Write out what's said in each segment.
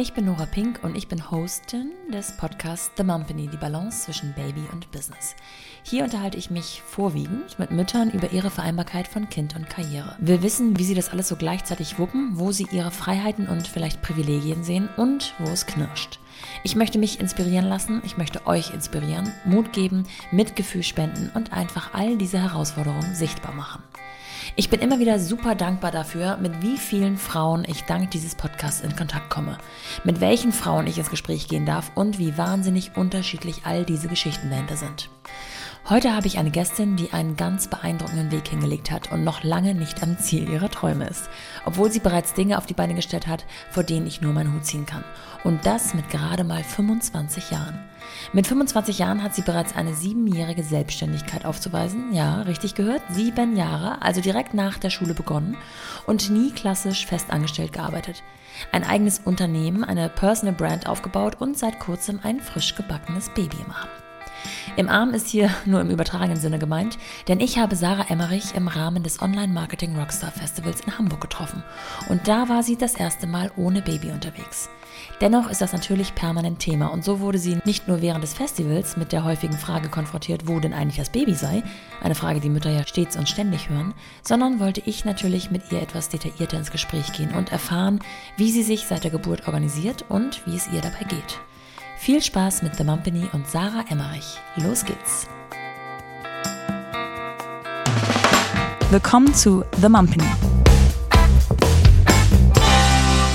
Ich bin Nora Pink und ich bin Hostin des Podcasts The Mumpany, die Balance zwischen Baby und Business. Hier unterhalte ich mich vorwiegend mit Müttern über ihre Vereinbarkeit von Kind und Karriere. Wir wissen, wie sie das alles so gleichzeitig wuppen, wo sie ihre Freiheiten und vielleicht Privilegien sehen und wo es knirscht. Ich möchte mich inspirieren lassen, ich möchte euch inspirieren, Mut geben, Mitgefühl spenden und einfach all diese Herausforderungen sichtbar machen. Ich bin immer wieder super dankbar dafür, mit wie vielen Frauen ich dank dieses Podcasts in Kontakt komme, mit welchen Frauen ich ins Gespräch gehen darf und wie wahnsinnig unterschiedlich all diese Geschichten dahinter sind. Heute habe ich eine Gästin, die einen ganz beeindruckenden Weg hingelegt hat und noch lange nicht am Ziel ihrer Träume ist, obwohl sie bereits Dinge auf die Beine gestellt hat, vor denen ich nur meinen Hut ziehen kann. Und das mit gerade mal 25 Jahren. Mit 25 Jahren hat sie bereits eine siebenjährige Selbstständigkeit aufzuweisen. Ja, richtig gehört, sieben Jahre, also direkt nach der Schule begonnen und nie klassisch festangestellt gearbeitet. Ein eigenes Unternehmen, eine Personal Brand aufgebaut und seit kurzem ein frisch gebackenes Baby im Arm. Im Arm ist hier nur im übertragenen Sinne gemeint, denn ich habe Sarah Emmerich im Rahmen des Online-Marketing Rockstar Festivals in Hamburg getroffen und da war sie das erste Mal ohne Baby unterwegs. Dennoch ist das natürlich permanent Thema und so wurde sie nicht nur während des Festivals mit der häufigen Frage konfrontiert, wo denn eigentlich das Baby sei, eine Frage, die Mütter ja stets und ständig hören, sondern wollte ich natürlich mit ihr etwas detaillierter ins Gespräch gehen und erfahren, wie sie sich seit der Geburt organisiert und wie es ihr dabei geht. Viel Spaß mit The Mumpany und Sarah Emmerich. Los geht's! Willkommen zu The Mumpany.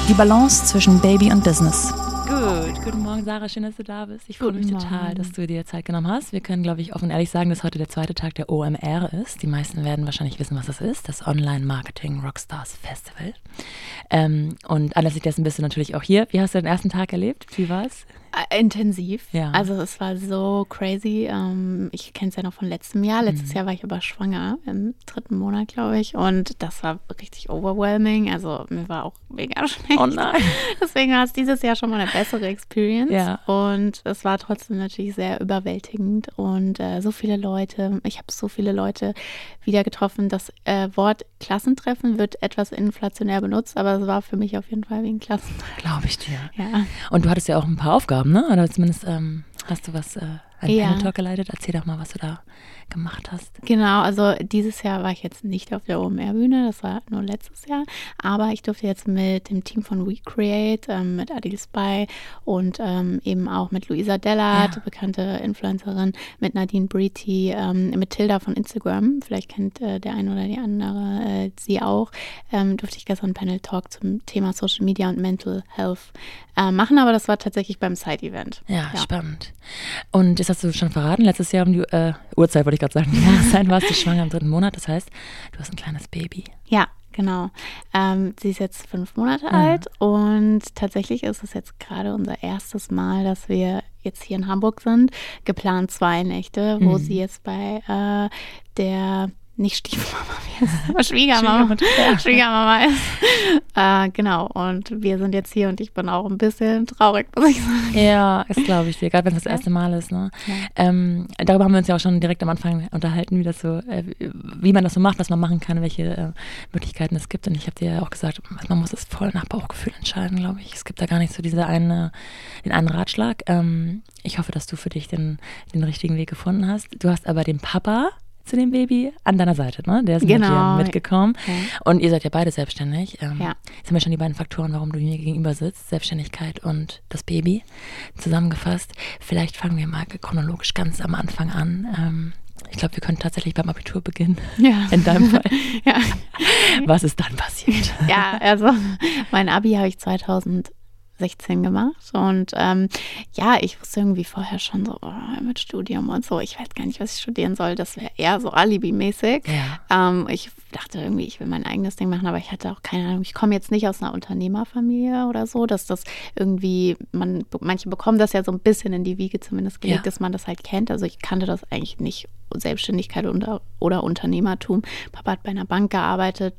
Die Balance zwischen Baby und Business. Gut, guten Morgen, Sarah. Schön, dass du da bist. Ich freue mich total, dass du dir Zeit genommen hast. Wir können, glaube ich, offen und ehrlich sagen, dass heute der zweite Tag der OMR ist. Die meisten werden wahrscheinlich wissen, was das ist: das Online Marketing Rockstars Festival. Ähm, und anlässlich dessen bist du natürlich auch hier. Wie hast du den ersten Tag erlebt? Wie war es? Äh, intensiv. Ja. Also es war so crazy. Ähm, ich kenne es ja noch von letztem Jahr. Letztes mhm. Jahr war ich aber schwanger im dritten Monat, glaube ich. Und das war richtig overwhelming. Also mir war auch mega schlecht. Oh nein. Deswegen war es dieses Jahr schon mal eine bessere Experience. Ja. Und es war trotzdem natürlich sehr überwältigend. Und äh, so viele Leute, ich habe so viele Leute wieder getroffen. Das äh, Wort Klassentreffen wird etwas inflationär benutzt, aber es war für mich auf jeden Fall wie ein Klassentreffen. Glaube ich dir. Ja. Und du hattest ja auch ein paar Aufgaben haben, ne? Oder zumindest ähm, hast du was, äh, ein ja. Panel Talk geleitet. Erzähl doch mal, was du da gemacht hast. Genau, also dieses Jahr war ich jetzt nicht auf der OMR-Bühne, das war nur letztes Jahr, aber ich durfte jetzt mit dem Team von WeCreate, ähm, mit Adil Spy und ähm, eben auch mit Luisa Dellert, ja. bekannte Influencerin, mit Nadine Breety, ähm, mit Tilda von Instagram, vielleicht kennt äh, der eine oder die andere äh, sie auch, ähm, durfte ich gestern einen Panel-Talk zum Thema Social Media und Mental Health äh, machen, aber das war tatsächlich beim Side-Event. Ja, ja, spannend. Und das hast du schon verraten, letztes Jahr um die äh, Uhrzeit, wollte ich gerade sagen, Jahreszeit warst du schwanger im dritten Monat, das heißt, du hast ein kleines Baby. Ja, genau. Ähm, sie ist jetzt fünf Monate mhm. alt und tatsächlich ist es jetzt gerade unser erstes Mal, dass wir jetzt hier in Hamburg sind. Geplant zwei Nächte, wo mhm. sie jetzt bei äh, der nicht Stiefmama, heißt Schwiegermama. Schwiegermama, Schwiegermama ist. Äh, genau, und wir sind jetzt hier und ich bin auch ein bisschen traurig, muss ich sagen. Ja, das glaube ich dir, gerade wenn es das erste Mal ist. Ne? Ja. Ähm, darüber haben wir uns ja auch schon direkt am Anfang unterhalten, wie das so, äh, wie man das so macht, was man machen kann, welche äh, Möglichkeiten es gibt. Und ich habe dir ja auch gesagt, man muss es voll nach Bauchgefühl entscheiden, glaube ich. Es gibt da gar nicht so diese eine, den einen Ratschlag. Ähm, ich hoffe, dass du für dich den, den richtigen Weg gefunden hast. Du hast aber den Papa zu dem Baby an deiner Seite, ne? Der ist genau. mit dir mitgekommen. Okay. Und ihr seid ja beide selbstständig. Ähm, ja. Jetzt haben wir schon die beiden Faktoren, warum du mir gegenüber sitzt. Selbstständigkeit und das Baby zusammengefasst. Vielleicht fangen wir mal chronologisch ganz am Anfang an. Ähm, ich glaube, wir können tatsächlich beim Abitur beginnen. Ja. In deinem Fall. ja. Was ist dann passiert? Ja, also mein Abi habe ich 2000 16 gemacht. Und ähm, ja, ich wusste irgendwie vorher schon so oh, mit Studium und so. Ich weiß gar nicht, was ich studieren soll. Das wäre eher so Alibi-mäßig. Ja. Ähm, ich dachte irgendwie, ich will mein eigenes Ding machen, aber ich hatte auch keine Ahnung. Ich komme jetzt nicht aus einer Unternehmerfamilie oder so, dass das irgendwie, man, manche bekommen das ja so ein bisschen in die Wiege zumindest gelegt, ja. dass man das halt kennt. Also ich kannte das eigentlich nicht, Selbstständigkeit oder, oder Unternehmertum. Papa hat bei einer Bank gearbeitet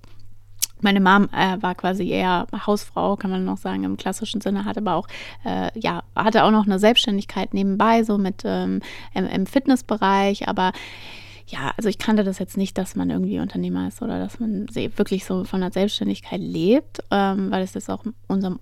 meine Mom äh, war quasi eher Hausfrau, kann man noch sagen, im klassischen Sinne, hat aber auch, äh, ja, hatte auch noch eine Selbstständigkeit nebenbei, so mit ähm, im, im Fitnessbereich, aber ja, also ich kannte das jetzt nicht, dass man irgendwie Unternehmer ist oder dass man wirklich so von der Selbstständigkeit lebt, ähm, weil es das auch in unserem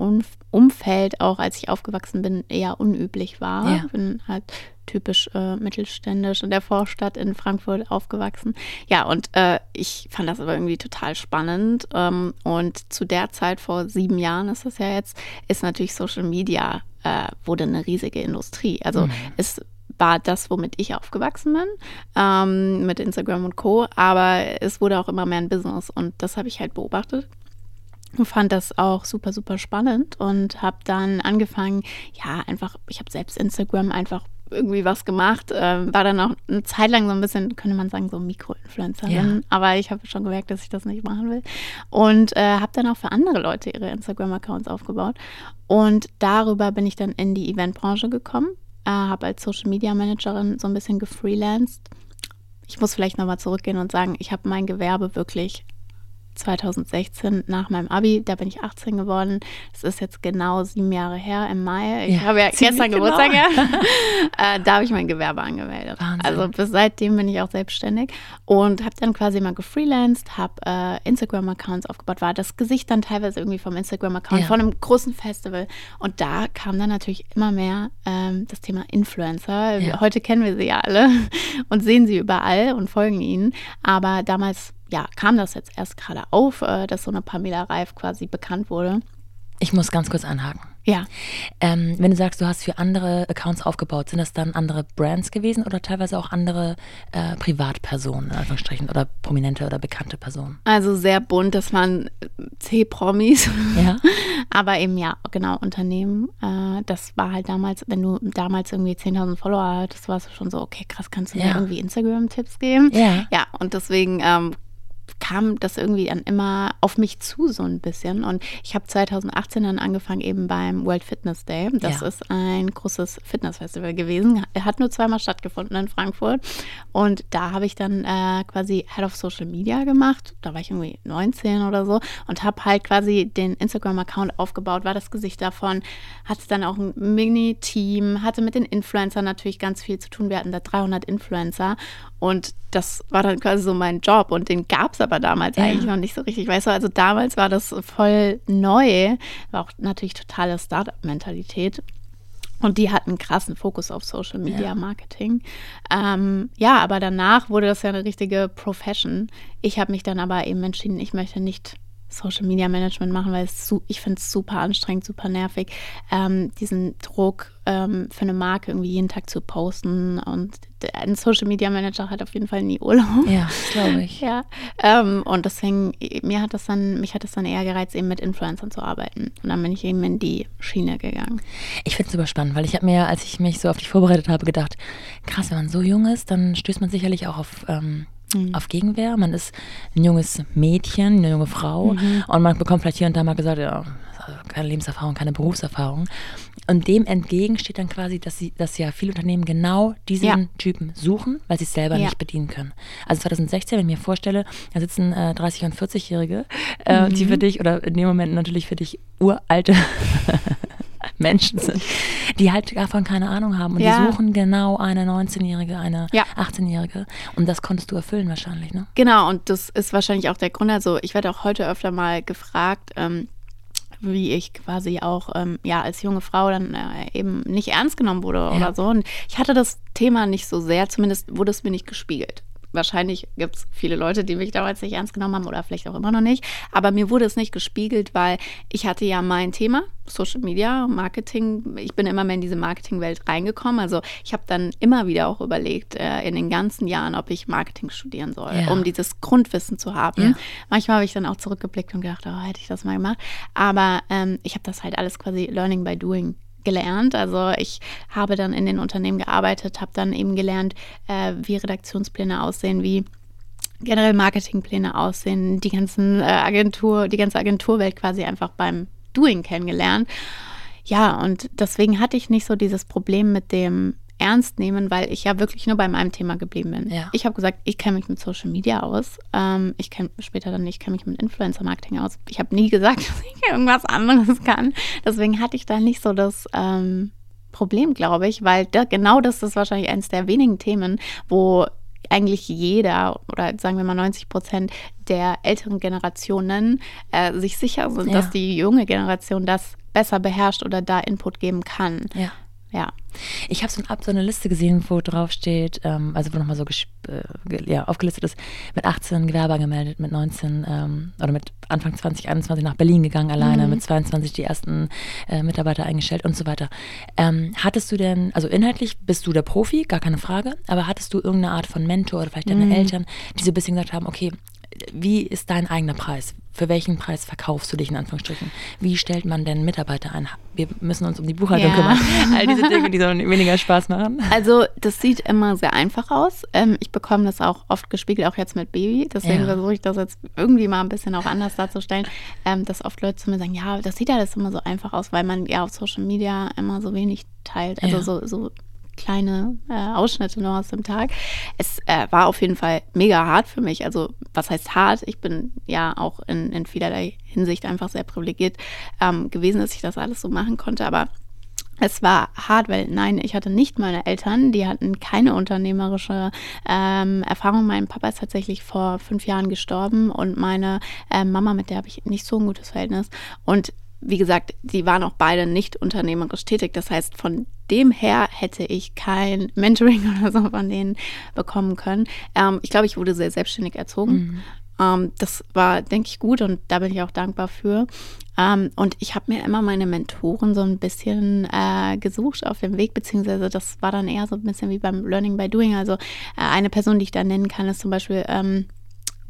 Umfeld, auch als ich aufgewachsen bin, eher unüblich war. Ja. Ich bin halt typisch äh, mittelständisch in der Vorstadt in Frankfurt aufgewachsen. Ja, und äh, ich fand das aber irgendwie total spannend. Ähm, und zu der Zeit, vor sieben Jahren ist das ja jetzt, ist natürlich Social Media äh, wurde eine riesige Industrie. Also mhm. es war das, womit ich aufgewachsen bin, ähm, mit Instagram und Co. Aber es wurde auch immer mehr ein Business und das habe ich halt beobachtet und fand das auch super, super spannend und habe dann angefangen, ja, einfach, ich habe selbst Instagram einfach irgendwie was gemacht, äh, war dann auch eine Zeit lang so ein bisschen, könnte man sagen, so Mikroinfluencerin, ja. aber ich habe schon gemerkt, dass ich das nicht machen will und äh, habe dann auch für andere Leute ihre Instagram-Accounts aufgebaut und darüber bin ich dann in die Eventbranche gekommen, äh, habe als Social Media Managerin so ein bisschen gefreelanced. Ich muss vielleicht nochmal zurückgehen und sagen, ich habe mein Gewerbe wirklich 2016 nach meinem Abi, da bin ich 18 geworden. Das ist jetzt genau sieben Jahre her im Mai. Ich ja, habe ja gestern genau. Geburtstag, ja. äh, da habe ich mein Gewerbe angemeldet. Wahnsinn. Also bis seitdem bin ich auch selbstständig und habe dann quasi mal gefreelanced, habe äh, Instagram-Accounts aufgebaut, war das Gesicht dann teilweise irgendwie vom Instagram-Account ja. von einem großen Festival. Und da kam dann natürlich immer mehr ähm, das Thema Influencer. Ja. Heute kennen wir sie ja alle und sehen sie überall und folgen ihnen. Aber damals ja, kam das jetzt erst gerade auf, äh, dass so eine Pamela Reif quasi bekannt wurde. Ich muss ganz kurz anhaken. Ja. Ähm, wenn du sagst, du hast für andere Accounts aufgebaut, sind das dann andere Brands gewesen oder teilweise auch andere äh, Privatpersonen, in Anführungsstrichen, oder prominente oder bekannte Personen? Also sehr bunt, das waren C-Promis. Ja. Aber eben ja, genau, Unternehmen. Äh, das war halt damals, wenn du damals irgendwie 10.000 Follower hattest, warst du schon so, okay, krass, kannst du ja. mir irgendwie Instagram-Tipps geben? Ja. Ja, und deswegen ähm, kam das irgendwie dann immer auf mich zu, so ein bisschen. Und ich habe 2018 dann angefangen, eben beim World Fitness Day. Das ja. ist ein großes Fitnessfestival gewesen. Er hat nur zweimal stattgefunden in Frankfurt. Und da habe ich dann äh, quasi Head of Social Media gemacht. Da war ich irgendwie 19 oder so und habe halt quasi den Instagram-Account aufgebaut, war das Gesicht davon, hatte dann auch ein Mini-Team, hatte mit den Influencern natürlich ganz viel zu tun. Wir hatten da 300 Influencer und das war dann quasi so mein Job und den gab es aber damals ja. eigentlich noch nicht so richtig. Weißt du, also damals war das voll neu, war auch natürlich totale Startup-Mentalität. Und die hatten einen krassen Fokus auf Social Media Marketing. Ja. Ähm, ja, aber danach wurde das ja eine richtige Profession. Ich habe mich dann aber eben entschieden, ich möchte nicht Social Media Management machen, weil es ich finde es super anstrengend, super nervig, ähm, diesen Druck ähm, für eine Marke irgendwie jeden Tag zu posten und ein Social Media Manager hat auf jeden Fall nie Urlaub. Ja, glaube ich. ja, ähm, und deswegen mir hat das dann mich hat das dann eher gereizt, eben mit Influencern zu arbeiten und dann bin ich eben in die Schiene gegangen. Ich finde es super spannend, weil ich habe mir, als ich mich so auf dich vorbereitet habe, gedacht, krass, wenn man so jung ist, dann stößt man sicherlich auch auf ähm, mhm. auf Gegenwehr. Man ist ein junges Mädchen, eine junge Frau mhm. und man bekommt vielleicht hier und da mal gesagt, ja, keine Lebenserfahrung, keine Berufserfahrung. Und dem entgegen steht dann quasi, dass sie, dass ja viele Unternehmen genau diesen ja. Typen suchen, weil sie es selber ja. nicht bedienen können. Also 2016, wenn ich mir vorstelle, da sitzen äh, 30- und 40-Jährige, äh, mhm. die für dich oder in dem Moment natürlich für dich uralte Menschen sind, die halt davon keine Ahnung haben. Und ja. die suchen genau eine 19-Jährige, eine ja. 18-Jährige. Und das konntest du erfüllen wahrscheinlich, ne? Genau, und das ist wahrscheinlich auch der Grund. Also ich werde auch heute öfter mal gefragt, ähm, wie ich quasi auch ähm, ja als junge Frau dann äh, eben nicht ernst genommen wurde ja. oder so. Und ich hatte das Thema nicht so sehr, zumindest wurde es mir nicht gespiegelt wahrscheinlich gibt es viele Leute, die mich damals nicht ernst genommen haben oder vielleicht auch immer noch nicht. Aber mir wurde es nicht gespiegelt, weil ich hatte ja mein Thema, Social Media, Marketing. Ich bin immer mehr in diese Marketingwelt reingekommen. Also ich habe dann immer wieder auch überlegt, äh, in den ganzen Jahren, ob ich Marketing studieren soll, ja. um dieses Grundwissen zu haben. Ja. Manchmal habe ich dann auch zurückgeblickt und gedacht, oh, hätte ich das mal gemacht. Aber ähm, ich habe das halt alles quasi Learning by Doing gelernt. Also ich habe dann in den Unternehmen gearbeitet, habe dann eben gelernt, äh, wie Redaktionspläne aussehen, wie generell Marketingpläne aussehen, die ganzen äh, Agentur, die ganze Agenturwelt quasi einfach beim Doing kennengelernt. Ja, und deswegen hatte ich nicht so dieses Problem mit dem ernst nehmen, weil ich ja wirklich nur bei meinem Thema geblieben bin. Ja. Ich habe gesagt, ich kenne mich mit Social Media aus. Ähm, ich kenne später dann, ich kenne mich mit Influencer-Marketing aus. Ich habe nie gesagt, dass ich irgendwas anderes kann. Deswegen hatte ich da nicht so das ähm, Problem, glaube ich, weil da, genau das ist wahrscheinlich eines der wenigen Themen, wo eigentlich jeder oder sagen wir mal 90 Prozent der älteren Generationen äh, sich sicher sind, ja. dass die junge Generation das besser beherrscht oder da Input geben kann. Ja. Ja. Ich habe so, ein, so eine Liste gesehen, wo drauf steht, ähm, also wo nochmal so äh, ja, aufgelistet ist, mit 18 Gewerbe angemeldet, mit 19 ähm, oder mit Anfang 2021 nach Berlin gegangen alleine, mhm. mit 22 die ersten äh, Mitarbeiter eingestellt und so weiter. Ähm, hattest du denn, also inhaltlich bist du der Profi, gar keine Frage, aber hattest du irgendeine Art von Mentor oder vielleicht deine mhm. Eltern, die so ein bisschen gesagt haben, okay, wie ist dein eigener Preis? Für welchen Preis verkaufst du dich in Anführungsstrichen? Wie stellt man denn Mitarbeiter ein? Wir müssen uns um die Buchhaltung ja. kümmern. All diese Dinge, die so weniger Spaß machen. Also das sieht immer sehr einfach aus. Ähm, ich bekomme das auch oft gespiegelt, auch jetzt mit Baby. Deswegen ja. versuche ich das jetzt irgendwie mal ein bisschen auch anders darzustellen, ähm, dass oft Leute zu mir sagen, ja, das sieht alles immer so einfach aus, weil man ja auf Social Media immer so wenig teilt. Also ja. so, so kleine äh, Ausschnitte noch aus dem Tag. Es äh, war auf jeden Fall mega hart für mich. Also was heißt hart? Ich bin ja auch in, in vielerlei Hinsicht einfach sehr privilegiert ähm, gewesen, dass ich das alles so machen konnte. Aber es war hart, weil nein, ich hatte nicht meine Eltern, die hatten keine unternehmerische ähm, Erfahrung. Mein Papa ist tatsächlich vor fünf Jahren gestorben und meine äh, Mama, mit der habe ich nicht so ein gutes Verhältnis. Und wie gesagt, die waren auch beide nicht unternehmerisch tätig. Das heißt, von dem her hätte ich kein Mentoring oder so von denen bekommen können. Ähm, ich glaube, ich wurde sehr selbstständig erzogen. Mhm. Ähm, das war, denke ich, gut und da bin ich auch dankbar für. Ähm, und ich habe mir immer meine Mentoren so ein bisschen äh, gesucht auf dem Weg, beziehungsweise das war dann eher so ein bisschen wie beim Learning by Doing. Also äh, eine Person, die ich da nennen kann, ist zum Beispiel ähm,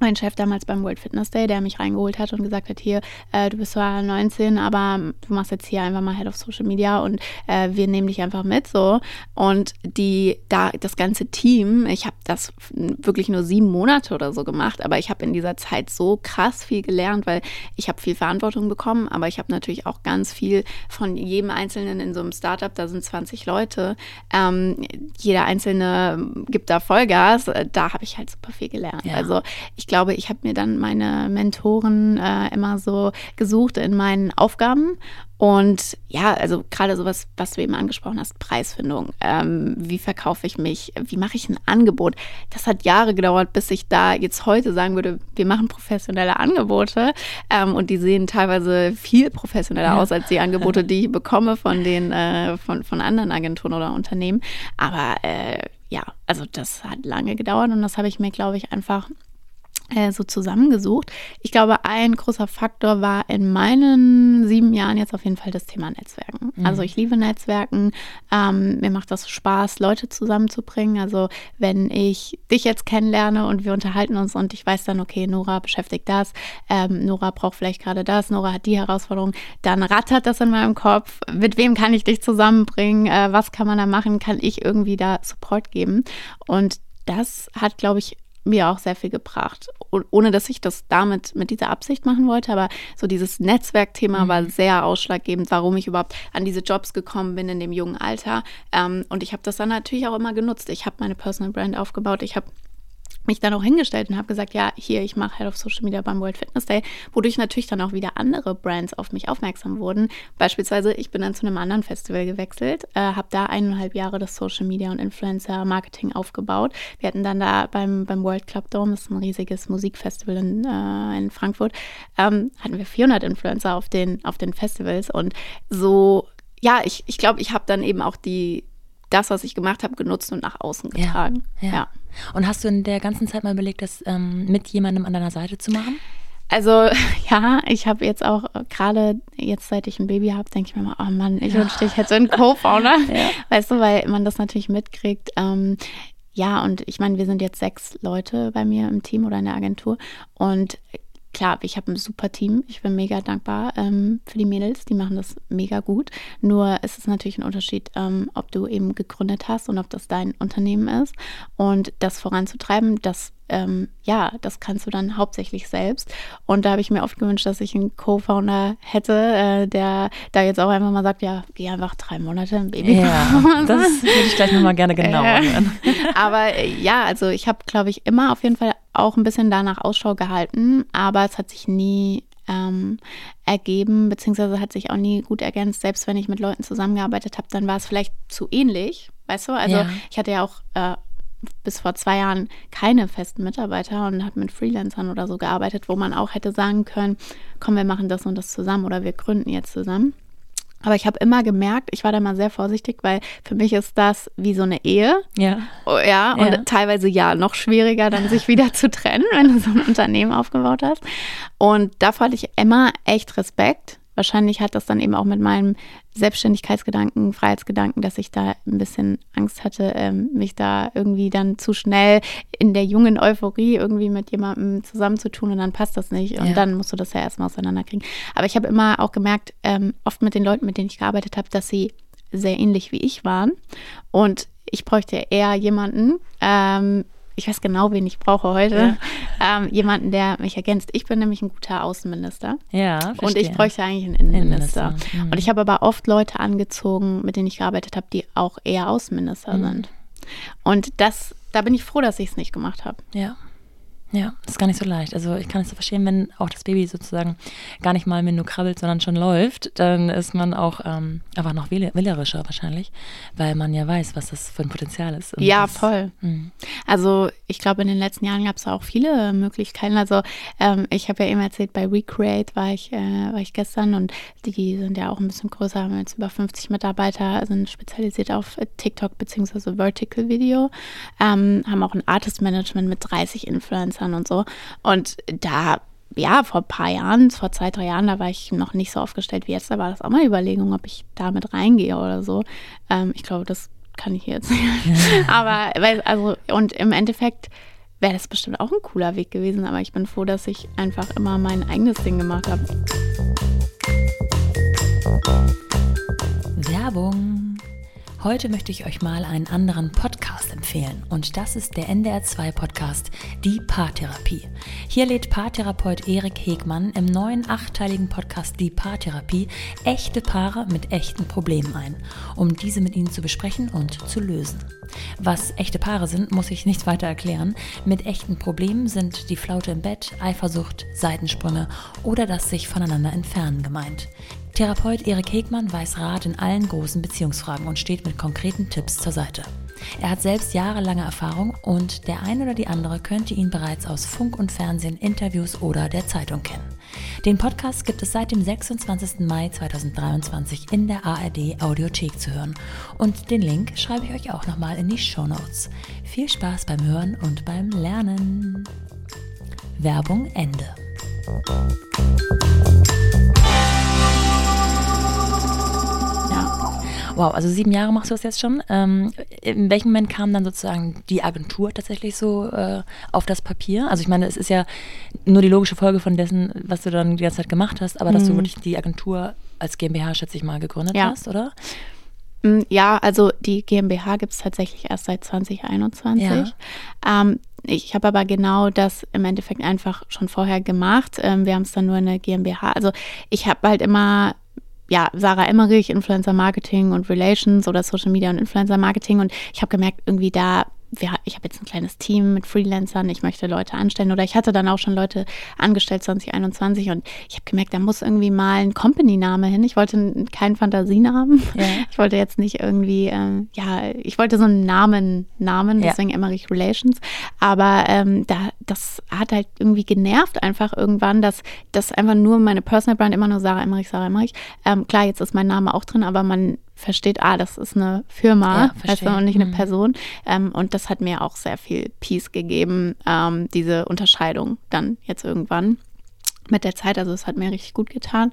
mein Chef damals beim World Fitness Day, der mich reingeholt hat und gesagt hat, hier, äh, du bist zwar 19, aber du machst jetzt hier einfach mal Head of Social Media und äh, wir nehmen dich einfach mit so. Und die, da das ganze Team, ich habe das wirklich nur sieben Monate oder so gemacht, aber ich habe in dieser Zeit so krass viel gelernt, weil ich habe viel Verantwortung bekommen, aber ich habe natürlich auch ganz viel von jedem Einzelnen in so einem Startup, da sind 20 Leute, ähm, jeder Einzelne gibt da Vollgas, da habe ich halt super viel gelernt. Ja. Also ich glaube, ich habe mir dann meine Mentoren äh, immer so gesucht in meinen Aufgaben. Und ja, also gerade sowas, was du eben angesprochen hast, Preisfindung. Ähm, wie verkaufe ich mich? Wie mache ich ein Angebot? Das hat Jahre gedauert, bis ich da jetzt heute sagen würde, wir machen professionelle Angebote. Ähm, und die sehen teilweise viel professioneller ja. aus als die Angebote, die ich bekomme von den äh, von, von anderen Agenturen oder Unternehmen. Aber äh, ja, also das hat lange gedauert und das habe ich mir, glaube ich, einfach äh, so zusammengesucht. Ich glaube, ein großer Faktor war in meinen sieben Jahren jetzt auf jeden Fall das Thema Netzwerken. Mhm. Also ich liebe Netzwerken. Ähm, mir macht das Spaß, Leute zusammenzubringen. Also wenn ich dich jetzt kennenlerne und wir unterhalten uns und ich weiß dann, okay, Nora beschäftigt das, ähm, Nora braucht vielleicht gerade das, Nora hat die Herausforderung, dann rattert das in meinem Kopf. Mit wem kann ich dich zusammenbringen? Äh, was kann man da machen? Kann ich irgendwie da Support geben? Und das hat, glaube ich, mir auch sehr viel gebracht. Und ohne dass ich das damit mit dieser Absicht machen wollte, aber so dieses Netzwerkthema mhm. war sehr ausschlaggebend, warum ich überhaupt an diese Jobs gekommen bin in dem jungen Alter. Ähm, und ich habe das dann natürlich auch immer genutzt. Ich habe meine Personal Brand aufgebaut. Ich habe mich dann auch hingestellt und habe gesagt, ja, hier, ich mache Head of Social Media beim World Fitness Day, wodurch natürlich dann auch wieder andere Brands auf mich aufmerksam wurden. Beispielsweise, ich bin dann zu einem anderen Festival gewechselt, äh, habe da eineinhalb Jahre das Social Media und Influencer Marketing aufgebaut. Wir hatten dann da beim, beim World Club Dome, das ist ein riesiges Musikfestival in, äh, in Frankfurt, ähm, hatten wir 400 Influencer auf den, auf den Festivals und so, ja, ich, ich glaube, ich habe dann eben auch die das, was ich gemacht habe, genutzt und nach außen getragen. Ja, ja. ja. Und hast du in der ganzen Zeit mal überlegt, das ähm, mit jemandem an deiner Seite zu machen? Also ja, ich habe jetzt auch äh, gerade jetzt, seit ich ein Baby habe, denke ich mir mal, oh Mann, ich wünschte, ich hätte so einen Co-Founder. ja. Weißt du, weil man das natürlich mitkriegt. Ähm, ja, und ich meine, wir sind jetzt sechs Leute bei mir im Team oder in der Agentur. Und klar, ich habe ein super Team. Ich bin mega dankbar ähm, für die Mädels. Die machen das mega gut. Nur ist es natürlich ein Unterschied, ähm, ob du eben gegründet hast und ob das dein Unternehmen ist. Und das voranzutreiben, das ähm, ja, das kannst du dann hauptsächlich selbst. Und da habe ich mir oft gewünscht, dass ich einen Co-Founder hätte, äh, der da jetzt auch einfach mal sagt, ja, geh einfach drei Monate im Baby. Ja, das würde ich gleich nochmal gerne genauer hören. aber äh, ja, also ich habe, glaube ich, immer auf jeden Fall auch ein bisschen danach Ausschau gehalten, aber es hat sich nie ähm, ergeben, beziehungsweise hat sich auch nie gut ergänzt. Selbst wenn ich mit Leuten zusammengearbeitet habe, dann war es vielleicht zu ähnlich, weißt du? Also ja. ich hatte ja auch äh, bis vor zwei Jahren keine festen Mitarbeiter und habe mit Freelancern oder so gearbeitet, wo man auch hätte sagen können, komm, wir machen das und das zusammen oder wir gründen jetzt zusammen. Aber ich habe immer gemerkt, ich war da mal sehr vorsichtig, weil für mich ist das wie so eine Ehe. Ja. Oh, ja, und Ja. teilweise ja noch schwieriger, dann sich wieder zu trennen, wenn du so ein Unternehmen aufgebaut hast. Und davor hatte ich immer echt Respekt. Wahrscheinlich hat das dann eben auch mit meinem Selbstständigkeitsgedanken, Freiheitsgedanken, dass ich da ein bisschen Angst hatte, ähm, mich da irgendwie dann zu schnell in der jungen Euphorie irgendwie mit jemandem zusammenzutun und dann passt das nicht. Und Ja. dann musst du das ja erstmal auseinanderkriegen. Aber ich habe immer auch gemerkt, ähm, oft mit den Leuten, mit denen ich gearbeitet habe, dass sie sehr ähnlich wie ich waren. Und ich bräuchte eher jemanden, ähm, ich weiß genau, wen ich brauche heute, ähm, jemanden, der mich ergänzt. Ich bin nämlich ein guter Außenminister. Ja, Und ich verstehe. bräuchte eigentlich einen Innenminister. Innenminister, mhm. Und ich habe aber oft Leute angezogen, mit denen ich gearbeitet habe, die auch eher Außenminister Mhm. sind. Und das, da bin ich froh, dass ich es nicht gemacht habe. Ja. Ja, das ist gar nicht so leicht. Also ich kann es so verstehen, wenn auch das Baby sozusagen gar nicht mal mehr nur krabbelt, sondern schon läuft, dann ist man auch ähm, einfach noch wähle- wählerischer wahrscheinlich, weil man ja weiß, was das für ein Potenzial ist. Ja, das, voll. Mhm. Also ich glaube, in den letzten Jahren gab es auch viele Möglichkeiten. Also ähm, ich habe ja eben erzählt, bei Recreate war ich, äh, war ich gestern und die sind ja auch ein bisschen größer, haben jetzt über 50 Mitarbeiter, sind spezialisiert auf TikTok bzw. Vertical Video, ähm, haben auch ein Artist Management mit 30 Influencern und so. Und da ja, vor ein paar Jahren, vor zwei, drei Jahren, da war ich noch nicht so aufgestellt wie jetzt. Da war das auch mal Überlegung, ob ich da mit reingehe oder so. Ähm, ich glaube, das kann ich jetzt. aber, also, und im Endeffekt wäre das bestimmt auch ein cooler Weg gewesen. Aber ich bin froh, dass ich einfach immer mein eigenes Ding gemacht habe. Werbung. Heute möchte ich euch mal einen anderen Podcast empfehlen und das ist der NDR2 Podcast Die Paartherapie. Hier lädt Paartherapeut Erik Hegmann im neuen achtteiligen Podcast Die Paartherapie echte Paare mit echten Problemen ein, um diese mit ihnen zu besprechen und zu lösen. Was echte Paare sind, muss ich nicht weiter erklären. Mit echten Problemen sind die Flaute im Bett, Eifersucht, Seitensprünge oder das sich voneinander entfernen gemeint. Therapeut Erik Hegmann weiß Rat in allen großen Beziehungsfragen und steht mit konkreten Tipps zur Seite. Er hat selbst jahrelange Erfahrung und der ein oder die andere könnte ihn bereits aus Funk und Fernsehen, Interviews oder der Zeitung kennen. Den Podcast gibt es seit dem 26. Mai 2023 in der ARD Audiothek zu hören und den Link schreibe ich euch auch nochmal in die Show Notes. Viel Spaß beim Hören und beim Lernen. Werbung Ende. Wow, also sieben Jahre machst du das jetzt schon. Ähm, in welchem Moment kam dann sozusagen die Agentur tatsächlich so äh, auf das Papier? Also ich meine, es ist ja nur die logische Folge von dessen, was du dann die ganze Zeit gemacht hast, aber dass du wirklich die Agentur als GmbH, schätze ich mal, gegründet Ja. hast, oder? Mm, Ja, also die GmbH gibt es tatsächlich erst seit 2021. Ja. Ähm, ich habe aber genau das im Endeffekt einfach schon vorher gemacht. Ähm, wir haben es dann nur in der GmbH. Also ich habe halt immer, ja, Sarah Emmerich, Influencer Marketing und Relations oder Social Media und Influencer Marketing. Und ich habe gemerkt, irgendwie da, wir, ich habe jetzt ein kleines Team mit Freelancern, ich möchte Leute anstellen. Oder ich hatte dann auch schon Leute angestellt 2021 und ich habe gemerkt, da muss irgendwie mal ein Company-Name hin. Ich wollte keinen Fantasienamen. Ja. Ich wollte jetzt nicht irgendwie, ähm, ja, ich wollte so einen Namen, Namen, Ja. deswegen Emmerich Relations. Aber ähm, da, das hat halt irgendwie genervt einfach irgendwann, dass das einfach nur meine Personal Brand immer nur Sarah Emmerich, Sarah Emmerich. Ähm, klar, jetzt ist mein Name auch drin, aber man versteht, ah, das ist eine Firma, Ja, weißt du, und nicht eine Mhm. Person. Ähm, und das hat mir auch sehr viel Peace gegeben, ähm, diese Unterscheidung dann jetzt irgendwann mit der Zeit. Also es hat mir richtig gut getan.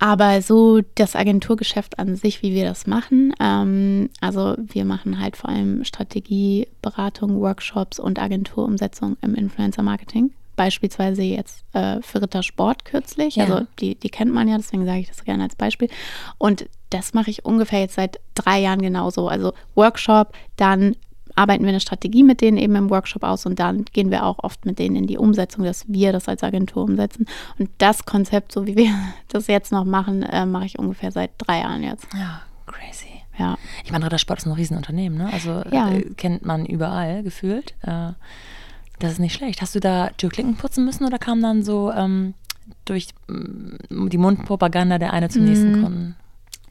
Aber so das Agenturgeschäft an sich, wie wir das machen, ähm, also wir machen halt vor allem Strategieberatung, Workshops und Agenturumsetzung im Influencer-Marketing. Beispielsweise jetzt äh, für Ritter Sport kürzlich. Ja. Also die, die kennt man ja, deswegen sage ich das gerne als Beispiel. Und das mache ich ungefähr jetzt seit drei Jahren genauso. Also Workshop, dann arbeiten wir eine Strategie mit denen eben im Workshop aus und dann gehen wir auch oft mit denen in die Umsetzung, dass wir das als Agentur umsetzen. Und das Konzept, so wie wir das jetzt noch machen, äh, mache ich ungefähr seit drei Jahren jetzt. Ja, crazy. Ja. Ich meine, Rittersport ist ein Riesenunternehmen, ne? Also Ja. äh, kennt man überall gefühlt. Äh, das ist nicht schlecht. Hast du da Türklinken putzen müssen oder kam dann so ähm, durch mm, die Mundpropaganda der eine zum nächsten Mhm. Kunden?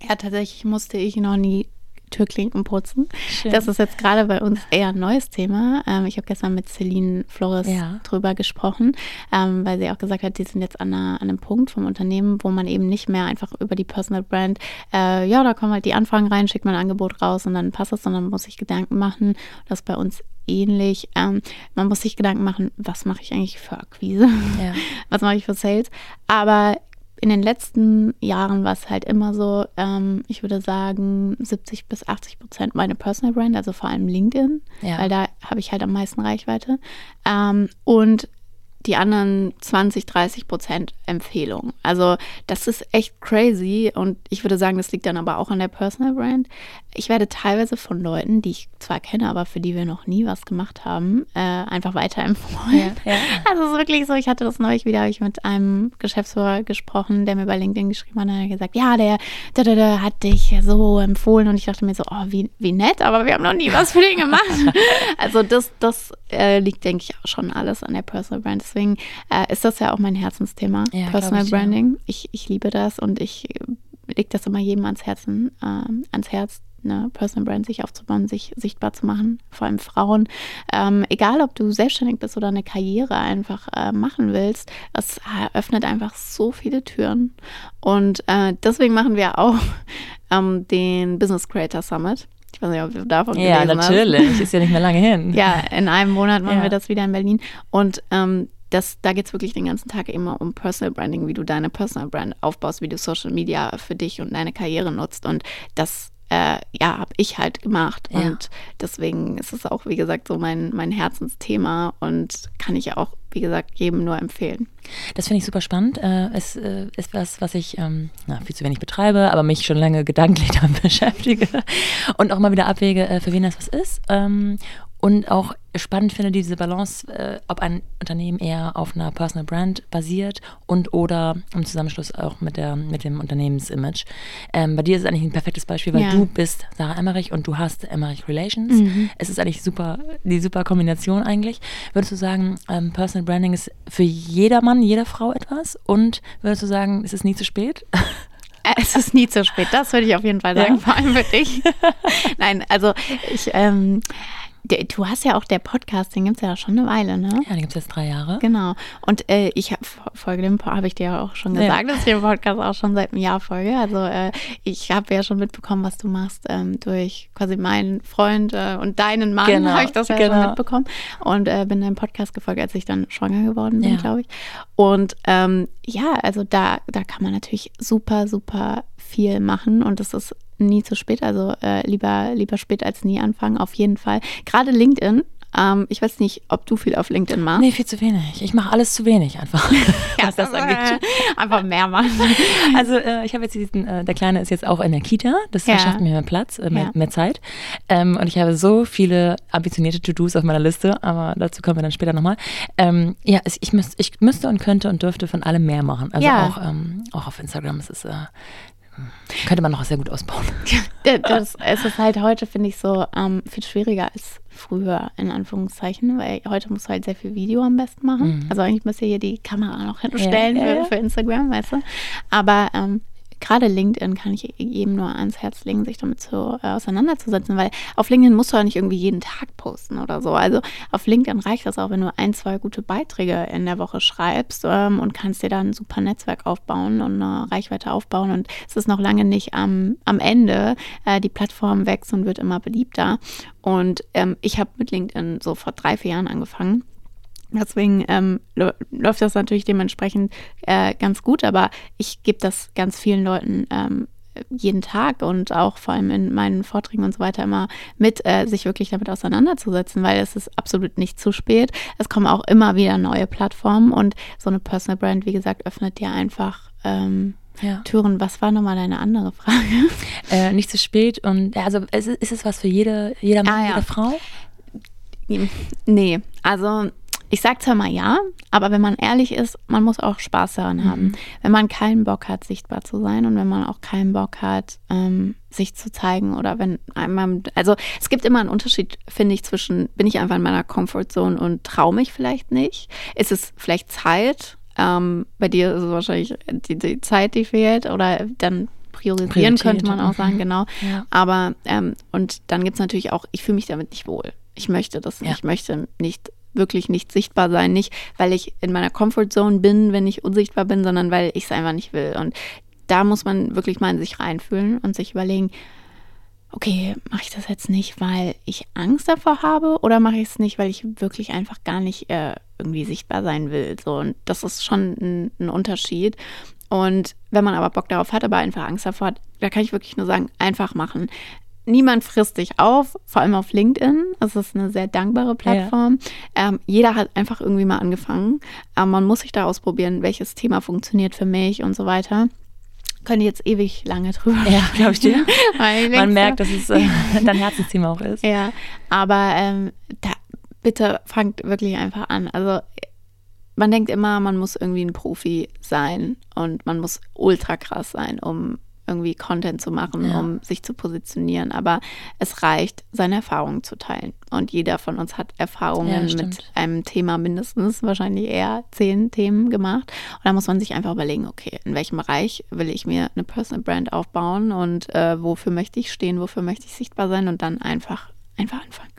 Ja, tatsächlich musste ich noch nie Türklinken putzen. Schön. Das ist jetzt gerade bei uns eher ein neues Thema. Ähm, ich habe gestern mit Celine Flores ja. drüber gesprochen, ähm, weil sie auch gesagt hat, die sind jetzt an, einer, an, einem Punkt vom Unternehmen, wo man eben nicht mehr einfach über die Personal Brand, äh, ja, da kommen halt die Anfragen rein, schickt man ein Angebot raus und dann passt es, sondern man muss sich Gedanken machen. Das ist bei uns ähnlich. Ähm, man muss sich Gedanken machen, was mache ich eigentlich für Akquise? Ja. Was mache ich für Sales? Aber in den letzten Jahren war es halt immer so, ähm, ich würde sagen, 70 bis 80 Prozent meine Personal Brand, also vor allem LinkedIn, ja. weil da habe ich halt am meisten Reichweite. Ähm, und die anderen 20, 30 Prozent Empfehlungen. Also das ist echt crazy und ich würde sagen, das liegt dann aber auch an der Personal Brand. Ich werde teilweise von Leuten, die ich zwar kenne, aber für die wir noch nie was gemacht haben, äh, einfach weiterempfohlen. Ja, ja. Also es ist wirklich so, ich hatte das neulich wieder, habe ich mit einem Geschäftsführer gesprochen, der mir bei LinkedIn geschrieben hat, und hat gesagt, ja, der, der, der, der hat dich so empfohlen und ich dachte mir so, oh, wie, wie nett, aber wir haben noch nie was für den gemacht. also das, das äh, liegt, denke ich, auch schon alles an der Personal Brand. Deswegen äh, ist das ja auch mein Herzensthema, ja, Personal ich, Branding. Ja. Ich, ich liebe das und ich äh, lege das immer jedem ans Herzen, äh, ans Herz, eine Personal Brand sich aufzubauen, sich sichtbar zu machen, vor allem Frauen. Ähm, egal, ob du selbstständig bist oder eine Karriere einfach äh, machen willst, es öffnet einfach so viele Türen. Und äh, deswegen machen wir auch ähm, den Business Creator Summit. Ich weiß nicht, ob du davon Ja, natürlich. Hast. Ist ja nicht mehr lange hin. Ja, in einem Monat machen ja. wir das wieder in Berlin. Und ähm, das, da geht es wirklich den ganzen Tag immer um Personal Branding, wie du deine Personal Brand aufbaust, wie du Social Media für dich und deine Karriere nutzt. Und das äh, ja, habe ich halt gemacht. Ja. Und deswegen ist es auch, wie gesagt, so mein, mein Herzensthema und kann ich auch, wie gesagt, jedem nur empfehlen. Das finde ich super spannend. Äh, es äh, ist was, was ich ähm, na, viel zu wenig betreibe, aber mich schon lange gedanklich damit beschäftige und auch mal wieder abwäge, äh, für wen das was ist. Ähm, und auch spannend finde diese Balance, äh, ob ein Unternehmen eher auf einer Personal Brand basiert und oder im Zusammenschluss auch mit, der, mit dem Unternehmensimage. Ähm, bei dir ist es eigentlich ein perfektes Beispiel, weil ja. du bist Sarah Emmerich und du hast Emmerich Relations. Mhm. Es ist eigentlich super, die super Kombination eigentlich. Würdest du sagen, ähm, Personal Branding ist für jedermann, jeder Frau etwas? Und würdest du sagen, ist es nie zu spät? Es ist nie zu spät, das würde ich auf jeden Fall sagen, ja. vor allem für dich. Nein, also ich, ähm, Du hast ja auch der Podcast, den gibt es ja schon eine Weile, ne? Ja, den gibt es jetzt drei Jahre. Genau. Und äh, ich habe folge dem habe ich dir ja auch schon gesagt, ja. dass ich den Podcast auch schon seit einem Jahr folge. Also äh, ich habe ja schon mitbekommen, was du machst ähm, durch quasi meinen Freund äh, und deinen Mann genau. habe ich das ja genau. schon mitbekommen und äh, bin deinem Podcast gefolgt, als ich dann schwanger geworden bin, ja. glaube ich. Und ähm, ja, also da, da kann man natürlich super, super viel machen und das ist nie zu spät. Also äh, lieber, lieber spät als nie anfangen, auf jeden Fall. Gerade LinkedIn. Ähm, ich weiß nicht, ob du viel auf LinkedIn machst. Nee, viel zu wenig. Ich mache alles zu wenig einfach. ja, das angeht. Einfach mehr machen. Also äh, ich habe jetzt diesen, äh, der Kleine ist jetzt auch in der Kita. Das ja. verschafft mir mehr Platz, äh, mehr, ja. mehr, Zeit. Ähm, und ich habe so viele ambitionierte To-Dos auf meiner Liste, aber dazu kommen wir dann später nochmal. Ähm, ja, ich, müsst, ich müsste und könnte und dürfte von allem mehr machen. Also ja. auch, ähm, auch auf Instagram. Es ist äh, könnte man noch sehr gut ausbauen. Das, es ist halt heute, finde ich, so ähm, viel schwieriger als früher, in Anführungszeichen, weil heute musst du halt sehr viel Video am besten machen. Mhm. Also eigentlich müsst ihr hier die Kamera noch hinstellen ja, ja, ja. Für, für, Instagram, weißt du. Aber ähm, gerade LinkedIn kann ich jedem nur ans Herz legen, sich damit zu, äh, auseinanderzusetzen, weil auf LinkedIn musst du ja nicht irgendwie jeden Tag posten oder so. Also auf LinkedIn reicht das auch, wenn du ein, zwei gute Beiträge in der Woche schreibst ähm, und kannst dir dann ein super Netzwerk aufbauen und eine Reichweite aufbauen. Und es ist noch lange nicht am, am Ende. Äh, die Plattform wächst und wird immer beliebter. Und ähm, ich habe mit LinkedIn so vor drei, vier Jahren angefangen. Deswegen ähm, läuft das natürlich dementsprechend äh, ganz gut, aber ich gebe das ganz vielen Leuten ähm, jeden Tag und auch vor allem in meinen Vorträgen und so weiter immer mit, äh, sich wirklich damit auseinanderzusetzen, weil es ist absolut nicht zu spät. Es kommen auch immer wieder neue Plattformen und so eine Personal Brand, wie gesagt, öffnet dir einfach ähm, ja. Türen. Was war nochmal deine andere Frage? Äh, nicht zu spät und also ist, ist es was für jede, jeder Mann, ah, ja. jede Frau? Nee, also ich sage zwar mal ja, aber wenn man ehrlich ist, man muss auch Spaß daran haben. Mhm. Wenn man keinen Bock hat, sichtbar zu sein und wenn man auch keinen Bock hat, ähm, sich zu zeigen oder wenn einmal, also es gibt immer einen Unterschied, finde ich, zwischen bin ich einfach in meiner Comfortzone und traue mich vielleicht nicht. Ist es vielleicht Zeit? Ähm, bei dir ist es wahrscheinlich die, die Zeit, die fehlt oder dann priorisieren, Priorität, könnte man auch mhm. sagen, genau. Ja. Aber, ähm, und dann gibt es natürlich auch, ich fühle mich damit nicht wohl. Ich möchte das nicht. Ja. Ich möchte nicht wirklich nicht sichtbar sein. Nicht, weil ich in meiner Comfortzone bin, wenn ich unsichtbar bin, sondern weil ich es einfach nicht will. Und da muss man wirklich mal in sich reinfühlen und sich überlegen, okay, mache ich das jetzt nicht, weil ich Angst davor habe oder mache ich es nicht, weil ich wirklich einfach gar nicht äh, irgendwie sichtbar sein will. So, und das ist schon ein, ein Unterschied. Und wenn man aber Bock darauf hat, aber einfach Angst davor hat, da kann ich wirklich nur sagen, einfach machen. Niemand frisst dich auf, vor allem auf LinkedIn. Das ist eine sehr dankbare Plattform. Ähm, jeder hat einfach irgendwie mal angefangen. Ähm, man muss sich da ausprobieren, welches Thema funktioniert für mich und so weiter. Können jetzt ewig lange drüber Ja, glaube ich dir. Man merkt, dass es äh, dein Herzensthema auch ist. ja, aber ähm, da, bitte fangt wirklich einfach an. Also man denkt immer, man muss irgendwie ein Profi sein und man muss ultra krass sein, um irgendwie Content zu machen, Ja. um sich zu positionieren. Aber es reicht, seine Erfahrungen zu teilen. Und jeder von uns hat Ja, Erfahrungen stimmt. mit einem Thema mindestens, wahrscheinlich eher zehn Themen gemacht. Und da muss man sich einfach überlegen, okay, in welchem Bereich will ich mir eine Personal Brand aufbauen und äh, wofür möchte ich stehen, wofür möchte ich sichtbar sein und dann einfach, einfach anfangen.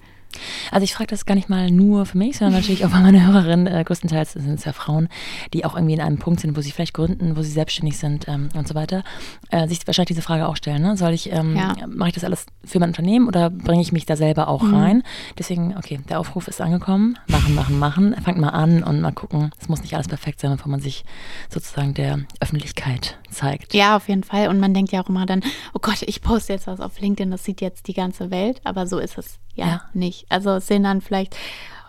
Also ich frage das gar nicht mal nur für mich, sondern natürlich auch bei meiner Hörerin, äh, größtenteils sind es ja Frauen, die auch irgendwie in einem Punkt sind, wo sie vielleicht gründen, wo sie selbstständig sind ähm, und so weiter, äh, sich wahrscheinlich diese Frage auch stellen, ne? soll ich, ähm, Ja. mache ich das alles für mein Unternehmen oder bringe ich mich da selber auch rein? Deswegen, okay, der Aufruf ist angekommen, machen, machen, machen, fangt mal an und mal gucken, es muss nicht alles perfekt sein, bevor man sich sozusagen der Öffentlichkeit zeigt. Ja, auf jeden Fall. Und man denkt ja auch immer dann, oh Gott, ich poste jetzt was auf LinkedIn, das sieht jetzt die ganze Welt. Aber so ist es ja, Ja. nicht. Also es sehen dann vielleicht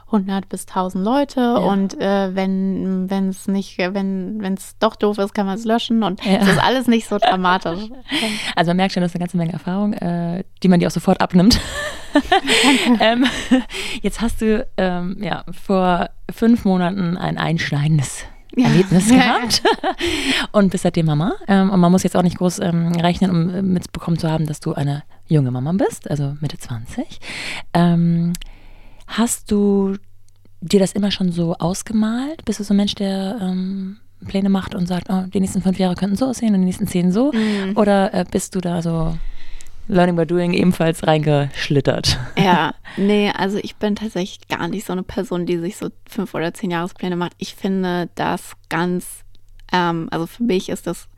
100 bis 1000 Leute und äh, wenn es nicht, wenn es doch doof ist, kann man es löschen und Ja. es ist alles nicht so dramatisch. Also man merkt schon, das ist eine ganze Menge Erfahrung, äh, die man dir auch sofort abnimmt. ähm, jetzt hast du ähm, ja, vor fünf Monaten ein einschneidendes Ja. Erlebnis gehabt und bist seitdem Mama. Ähm, und man muss jetzt auch nicht groß ähm, rechnen, um äh, mitbekommen zu haben, dass du eine junge Mama bist, also Mitte 20. Ähm, hast du dir das immer schon so ausgemalt? Bist du so ein Mensch, der Pläne macht und sagt, oh, die nächsten fünf Jahre könnten so aussehen und die nächsten zehn so? Mhm. Oder äh, bist du da so Learning by Doing ebenfalls reingeschlittert? Ja, nee, also ich bin tatsächlich gar nicht so eine Person, die sich so fünf oder zehn Jahrespläne macht. Ich finde das ganz, ähm, also für mich ist das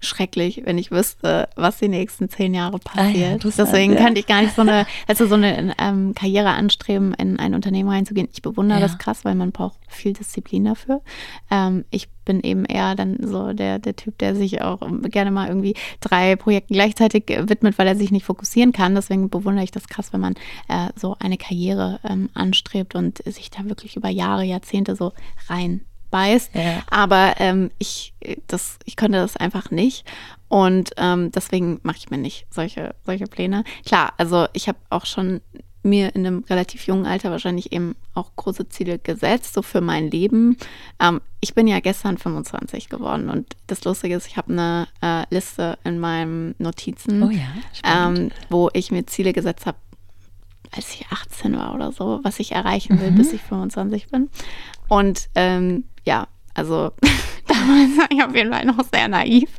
schrecklich, wenn ich wüsste, was die nächsten zehn Jahre passiert. interessant, Deswegen ja. könnte ich gar nicht so eine, also so eine ähm, Karriere anstreben, in ein Unternehmen reinzugehen. Ich bewundere Ja. das krass, weil man braucht viel Disziplin dafür. Ähm, ich bin eben eher dann so der, der Typ, der sich auch gerne mal irgendwie drei Projekten gleichzeitig widmet, weil er sich nicht fokussieren kann. Deswegen bewundere ich das krass, wenn man äh, so eine Karriere ähm, anstrebt und sich da wirklich über Jahre, Jahrzehnte so rein beißt. Ja. Aber ähm, ich, das, ich konnte das einfach nicht. Und ähm, deswegen mache ich mir nicht solche, solche Pläne. Klar, also ich habe auch schon mir in einem relativ jungen Alter wahrscheinlich eben auch große Ziele gesetzt, so für mein Leben. Ähm, ich bin ja gestern 25 geworden und das Lustige ist, ich habe eine äh, Liste in meinem Notizen, Oh ja, ähm, wo ich mir Ziele gesetzt habe, als ich 18 war oder so, was ich erreichen will, bis ich 25 bin. Und ähm, ja, also damals war ich auf jeden Fall noch sehr naiv.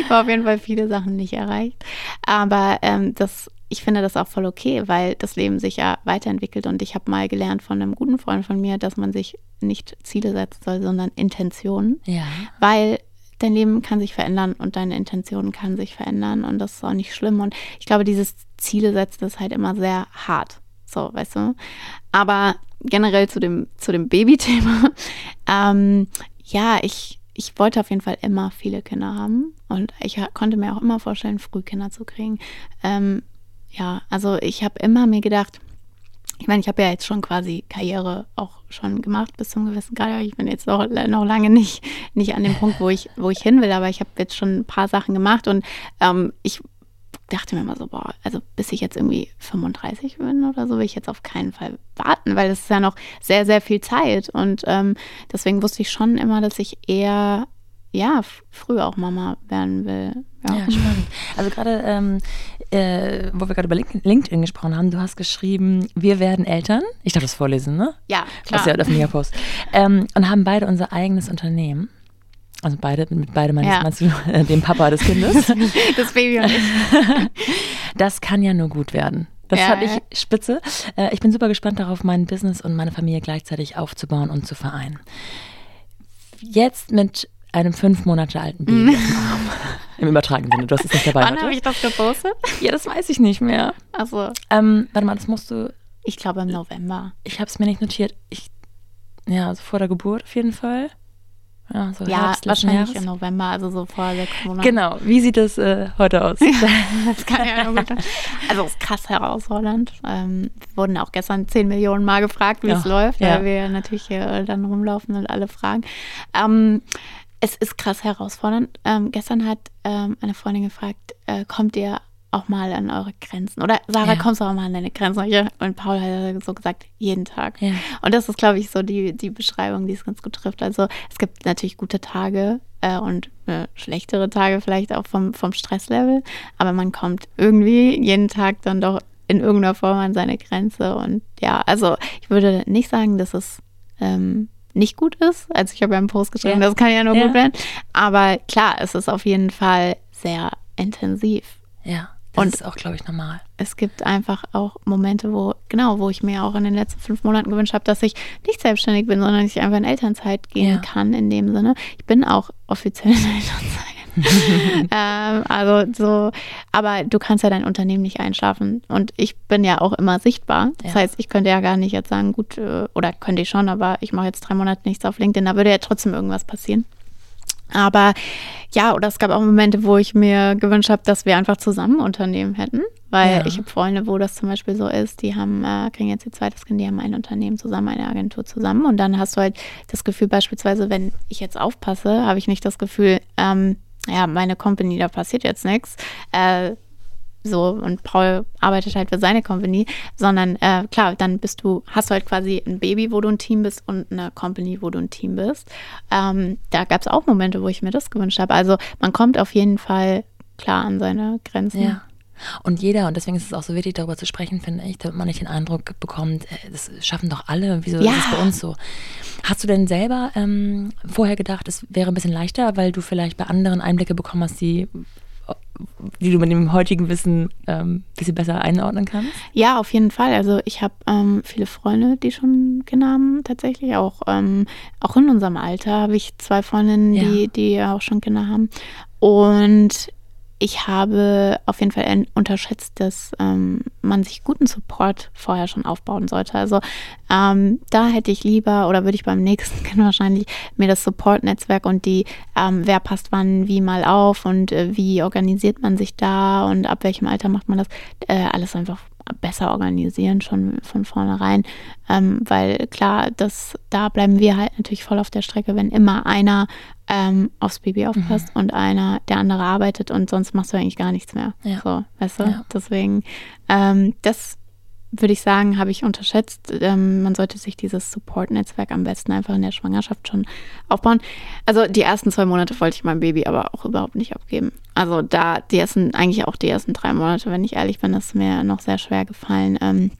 Ich war auf jeden Fall viele Sachen nicht erreicht. Aber ähm, das, ich finde das auch voll okay, weil das Leben sich ja weiterentwickelt. Und ich habe mal gelernt von einem guten Freund von mir, dass man sich nicht Ziele setzen soll, sondern Intentionen ja. weil dein Leben kann sich verändern und deine Intentionen kann sich verändern und das ist auch nicht schlimm. Und ich glaube, dieses Ziele setzen ist halt immer sehr hart. So, weißt du? Aber generell zu dem, zu dem Baby-Thema, ähm, ja, ich, ich wollte auf jeden Fall immer viele Kinder haben und ich konnte mir auch immer vorstellen, früh Kinder zu kriegen. Ähm, ja, also ich habe immer mir gedacht, ich meine, ich habe ja jetzt schon quasi Karriere auch schon gemacht bis zum gewissen Grad. Ich bin jetzt noch, noch lange nicht, nicht an dem Punkt, wo ich, wo ich hin will, aber ich habe jetzt schon ein paar Sachen gemacht und ähm, ich dachte mir immer so, boah, also bis ich jetzt irgendwie 35 bin oder so, will ich jetzt auf keinen Fall warten, weil das ist ja noch sehr, sehr viel Zeit. Und ähm, deswegen wusste ich schon immer, dass ich eher, ja, früh auch Mama werden will. Ja. Ja, spannend. Also gerade, ähm, äh, wo wir gerade über Link- LinkedIn gesprochen haben, du hast geschrieben, wir werden Eltern. Ich darf das vorlesen, ne? ja Das ist ja öffentlicher Post. Ähm, und haben beide unser eigenes Unternehmen. Also beide, mit beide meinst, Ja. meinst du äh, den Papa des Kindes. Das Baby und ich. Das kann ja nur gut werden. Das Ja, fand ich spitze. Äh, ich bin super gespannt darauf, mein Business und meine Familie gleichzeitig aufzubauen und zu vereinen. Jetzt mit einem fünf Monate alten Baby Arm. Im übertragenen Sinne. Du hast es nicht dabei. Wann habe ich das gepostet? Ja, das weiß ich nicht mehr. Also, Ähm, warte mal, das musst du. ich glaube im November. Ich habe es mir nicht notiert. Ich, ja, also vor der Geburt auf jeden Fall. Ja, so Ja, wahrscheinlich Jahres. im November, also so vor sechs Monaten. Genau. Wie sieht es äh, heute aus? Das kann ja gut. Also es ist krass herausfordernd. Ähm, wir wurden auch gestern 10 Millionen Mal gefragt, wie es läuft, ja. weil wir natürlich hier dann rumlaufen und alle fragen. Ähm, es ist krass herausfordernd. Ähm, gestern hat ähm, eine Freundin gefragt, äh, kommt ihr auch mal an eure Grenzen? Oder Sarah, Ja. kommst du auch mal an deine Grenzen? Und Paul hat so gesagt, jeden Tag. Ja. Und das ist, glaube ich, so die, die Beschreibung, die es ganz gut trifft. Also es gibt natürlich gute Tage äh, und äh, schlechtere Tage vielleicht auch vom, vom Stresslevel, aber man kommt irgendwie jeden Tag dann doch in irgendeiner Form an seine Grenze. Und ja, also ich würde nicht sagen, dass es ähm, nicht gut ist. Also ich habe ja einen Post geschrieben, Ja. das kann ja nur Ja. gut werden. Aber klar, es ist auf jeden Fall sehr intensiv. Ja. Das Und- ist auch, glaube ich, normal. es gibt einfach auch Momente, wo, genau, wo ich mir auch in den letzten fünf Monaten gewünscht habe, dass ich nicht selbstständig bin, sondern ich einfach in Elternzeit gehen Ja. kann in dem Sinne. Ich bin auch offiziell in Elternzeit. ähm, also so, aber du kannst ja dein Unternehmen nicht einschlafen. Und ich bin ja auch immer sichtbar. Das Ja. heißt, ich könnte ja gar nicht jetzt sagen, gut, äh, oder könnte ich schon, aber ich mache jetzt drei Monate nichts auf LinkedIn, da würde ja trotzdem irgendwas passieren. Aber ja, oder es gab auch Momente, wo ich mir gewünscht habe, dass wir einfach zusammen Unternehmen hätten. Weil Ja. ich habe Freunde, wo das zum Beispiel so ist, die haben, äh, kriegen jetzt ihr zweites Kind, die haben ein Unternehmen zusammen, eine Agentur zusammen. Und dann hast du halt das Gefühl, beispielsweise, wenn ich jetzt aufpasse, habe ich nicht das Gefühl, ähm, ja, meine Company, da passiert jetzt nichts. Äh, so und Paul arbeitet halt für seine Company, sondern äh, klar, dann bist du, hast du halt quasi ein Baby, wo du ein Team bist und eine Company, wo du ein Team bist. Ähm, da gab es auch Momente, wo ich mir das gewünscht habe. Also man kommt auf jeden Fall klar an seine Grenzen. Ja. Und jeder, und deswegen ist es auch so wichtig, darüber zu sprechen, finde ich, damit man nicht den Eindruck bekommt, äh, das schaffen doch alle, wieso Ja. ist es bei uns so? Hast du denn selber ähm, vorher gedacht, es wäre ein bisschen leichter, weil du vielleicht bei anderen Einblicke bekommen hast, die, die du mit dem heutigen Wissen ähm, ein bisschen besser einordnen kannst? Ja, auf jeden Fall. Also ich habe ähm, viele Freunde, die schon Kinder haben, tatsächlich. Auch, ähm, auch in unserem Alter habe ich zwei Freundinnen, Ja. die, die auch schon Kinder haben. Und ich habe auf jeden Fall unterschätzt, dass ähm, man sich guten Support vorher schon aufbauen sollte. Also ähm, da hätte ich lieber oder würde ich beim nächsten Kind wahrscheinlich mir das Support-Netzwerk und die, ähm, wer passt wann wie mal auf und äh, wie organisiert man sich da und ab welchem Alter macht man das, äh, alles einfach besser organisieren, schon von vornherein. Ähm, weil klar, das, da bleiben wir halt natürlich voll auf der Strecke, wenn immer einer ähm, aufs Baby aufpasst und einer, der andere arbeitet und sonst machst du eigentlich gar nichts mehr. Ja. So, weißt du? Ja. Deswegen, ähm, das würde ich sagen, habe ich unterschätzt. Ähm, man sollte sich dieses Support-Netzwerk am besten einfach in der Schwangerschaft schon aufbauen. Also die ersten zwei Monate wollte ich mein Baby aber auch überhaupt nicht abgeben. Also da, die ersten, eigentlich auch die ersten drei Monate, wenn ich ehrlich bin, ist mir noch sehr schwer gefallen. Ähm,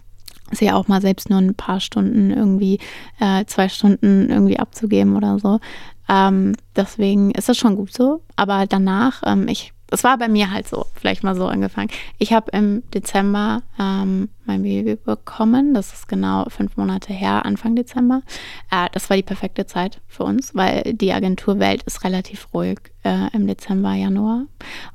sie auch mal selbst nur ein paar Stunden irgendwie, äh, zwei Stunden irgendwie abzugeben oder so. Ähm, deswegen ist das schon gut so. Aber danach, ähm, ich, es war bei mir halt so, vielleicht mal so angefangen. Ich habe im Dezember ähm, mein Baby bekommen. Das ist genau fünf Monate her, Anfang Dezember. Äh, das war die perfekte Zeit für uns, weil die Agenturwelt ist relativ ruhig äh, im Dezember, Januar.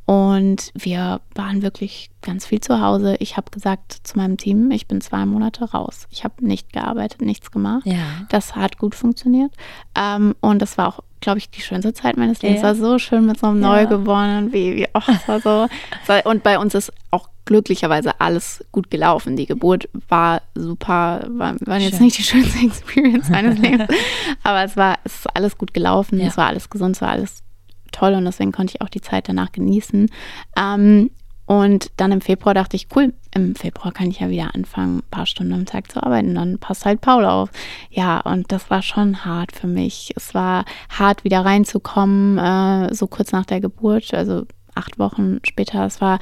Und wir waren wirklich ganz viel zu Hause. Ich habe gesagt zu meinem Team, ich bin zwei Monate raus. Ich habe nicht gearbeitet, nichts gemacht. Ja. Das hat gut funktioniert. Ähm, und das war auch, glaube ich, die schönste Zeit meines Lebens. Ja. War so schön mit so einem Ja. neugeborenen Baby. Oh, war so. war, und bei uns ist auch glücklicherweise alles gut gelaufen. Die Geburt war super, war, war jetzt Schön. nicht die schönste Experience meines Lebens. Aber es war, es ist alles gut gelaufen. Ja. Es war alles gesund, es war alles toll und deswegen konnte ich auch die Zeit danach genießen. Ähm, und dann im Februar dachte ich, cool, im Februar kann ich ja wieder anfangen, ein paar Stunden am Tag zu arbeiten. Dann passt halt Paul auf. Ja, und das war schon hart für mich. Es war hart, wieder reinzukommen, äh, so kurz nach der Geburt, also acht Wochen später. Es war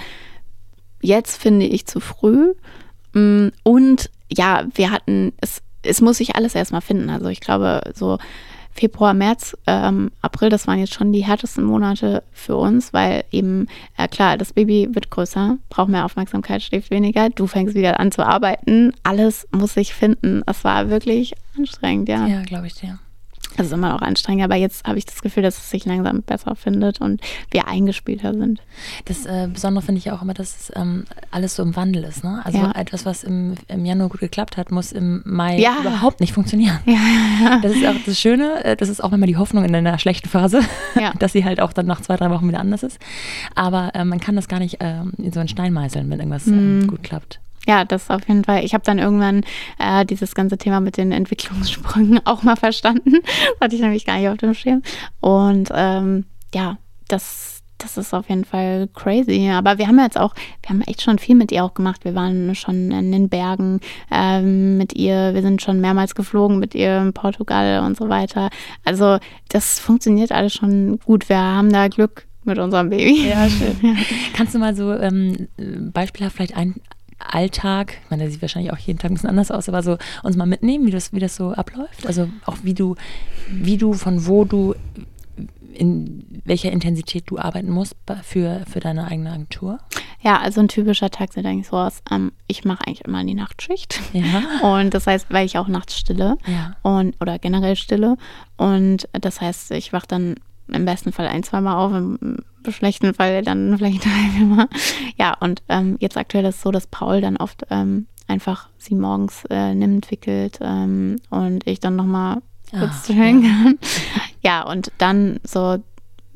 jetzt, finde ich, zu früh. Mm, Und ja, wir hatten, es, es muss sich alles erstmal finden. Also ich glaube, so Februar, März, ähm, April, das waren jetzt schon die härtesten Monate für uns, weil eben, äh, klar, das Baby wird größer, braucht mehr Aufmerksamkeit, schläft weniger, du fängst wieder an zu arbeiten, alles muss sich finden. Es war wirklich anstrengend, ja. Ja, glaube ich dir. Das ist immer noch anstrengend, aber jetzt habe ich das Gefühl, dass es sich langsam besser findet und wir eingespielter sind. Das äh, Besondere finde ich ja auch immer, dass ähm, alles so im Wandel ist. Ne? Also Ja. etwas, was im, im Januar gut geklappt hat, muss im Mai Ja. überhaupt nicht funktionieren. Ja, ja. Das ist auch das Schöne, äh, das ist auch immer die Hoffnung in einer schlechten Phase, dass sie halt auch dann nach zwei, drei Wochen wieder anders ist. Aber äh, man kann das gar nicht ähm, in so einen Stein meißeln, wenn irgendwas ähm, Mhm. gut klappt. Ja, das auf jeden Fall. Ich habe dann irgendwann äh, dieses ganze Thema mit den Entwicklungssprüngen auch mal verstanden. Das hatte ich nämlich gar nicht auf dem Schirm. Und ähm, ja, das, das ist auf jeden Fall crazy. Aber wir haben jetzt auch, wir haben echt schon viel mit ihr auch gemacht. Wir waren schon in den Bergen ähm, mit ihr. Wir sind schon mehrmals geflogen mit ihr in Portugal und so weiter. Also das funktioniert alles schon gut. Wir haben da Glück mit unserem Baby. Ja, schön. Kannst du mal so ähm, beispielhaft vielleicht einen Alltag, ich meine, der sieht wahrscheinlich auch jeden Tag ein bisschen anders aus, aber so uns mal mitnehmen, wie das, wie das so abläuft? Also auch wie du, wie du, von wo du, in welcher Intensität du arbeiten musst für, für deine eigene Agentur? Ja, also ein typischer Tag sieht eigentlich so aus. Ähm, ich mache eigentlich immer die Nachtschicht. Ja. Und das heißt, weil ich auch nachts stille Ja. und oder generell stille. Und das heißt, ich wache dann im besten Fall ein, zweimal auf, im schlechten Fall dann vielleicht drei, viermal. Ja, und ähm, jetzt aktuell ist es so, dass Paul dann oft ähm, einfach sie morgens äh, nimmt, wickelt ähm, und ich dann nochmal kurz Ah, chillen kann. Ja, und dann so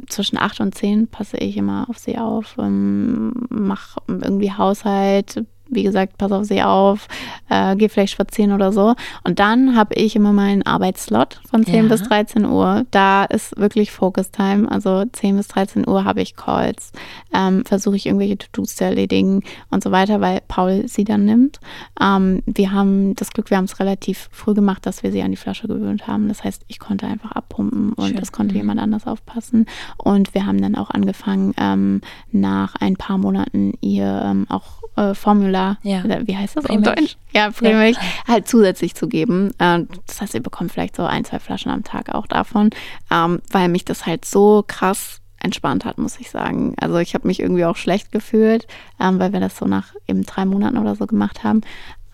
zwischen acht und zehn passe ich immer auf sie auf, ähm, mache irgendwie Haushalt, wie gesagt, passe auf sie auf, äh, gehe vielleicht spazieren oder so. Und dann habe ich immer meinen Arbeitsslot von 10 Ja. bis 13 Uhr. Da ist wirklich Focus Time. Also 10 bis 13 Uhr habe ich Calls. Ähm, Versuche ich irgendwelche To-Dos zu erledigen und so weiter, weil Paul sie dann nimmt. Ähm, wir haben das Glück, wir haben es relativ früh gemacht, dass wir sie an die Flasche gewöhnt haben. Das heißt, ich konnte einfach abpumpen und Schön. es konnte Mhm. jemand anders aufpassen. Und wir haben dann auch angefangen, ähm, nach ein paar Monaten ihr ähm, auch äh, Formular, Ja. wie heißt das auf Prämilch. Deutsch? Ja, Prämilch, halt zusätzlich zu geben. Äh, das heißt, ihr bekommt vielleicht so ein, zwei Flaschen am Tag auch davon, ähm, weil mich das halt so krass entspannt hat, muss ich sagen. Also ich habe mich irgendwie auch schlecht gefühlt, ähm, weil wir das so nach eben drei Monaten oder so gemacht haben.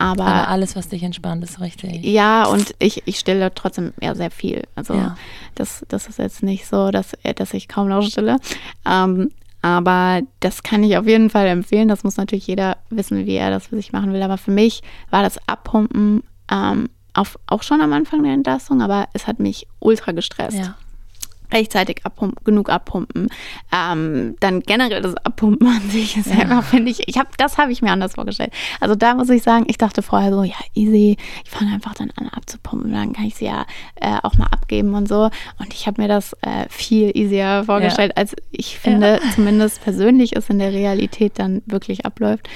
Aber, Aber alles, was dich entspannt, ist richtig. ja, und ich, ich stille trotzdem ja sehr viel. Also Ja. das, das ist jetzt nicht so, dass, dass ich kaum noch stille. Ähm, aber das kann ich auf jeden Fall empfehlen. Das muss natürlich jeder wissen, wie er das für sich machen will. Aber für mich war das Abpumpen ähm, auf, auch schon am Anfang der Entlastung, aber es hat mich ultra gestresst Ja. Rechtzeitig abpumpen, genug abpumpen. Ähm, dann generell das Abpumpen an sich selber finde ich, ich habe, das habe ich mir anders vorgestellt. Also da muss ich sagen, ich dachte vorher so, ja easy, ich fange einfach dann an abzupumpen, dann kann ich sie ja äh, auch mal abgeben und so. Und ich habe mir das äh, viel easier vorgestellt, als ich finde, zumindest persönlich es in der Realität dann wirklich abläuft.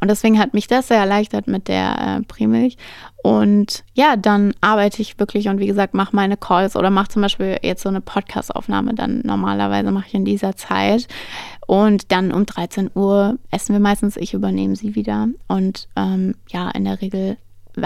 Und deswegen hat mich das sehr erleichtert mit der äh, Prämilch. Und ja, dann arbeite ich wirklich und wie gesagt, mache meine Calls oder mache zum Beispiel jetzt so eine Podcast-Aufnahme dann normalerweise mache ich in dieser Zeit. Und dann um 13 Uhr essen wir meistens, ich übernehme sie wieder. Und ähm, ja, in der Regel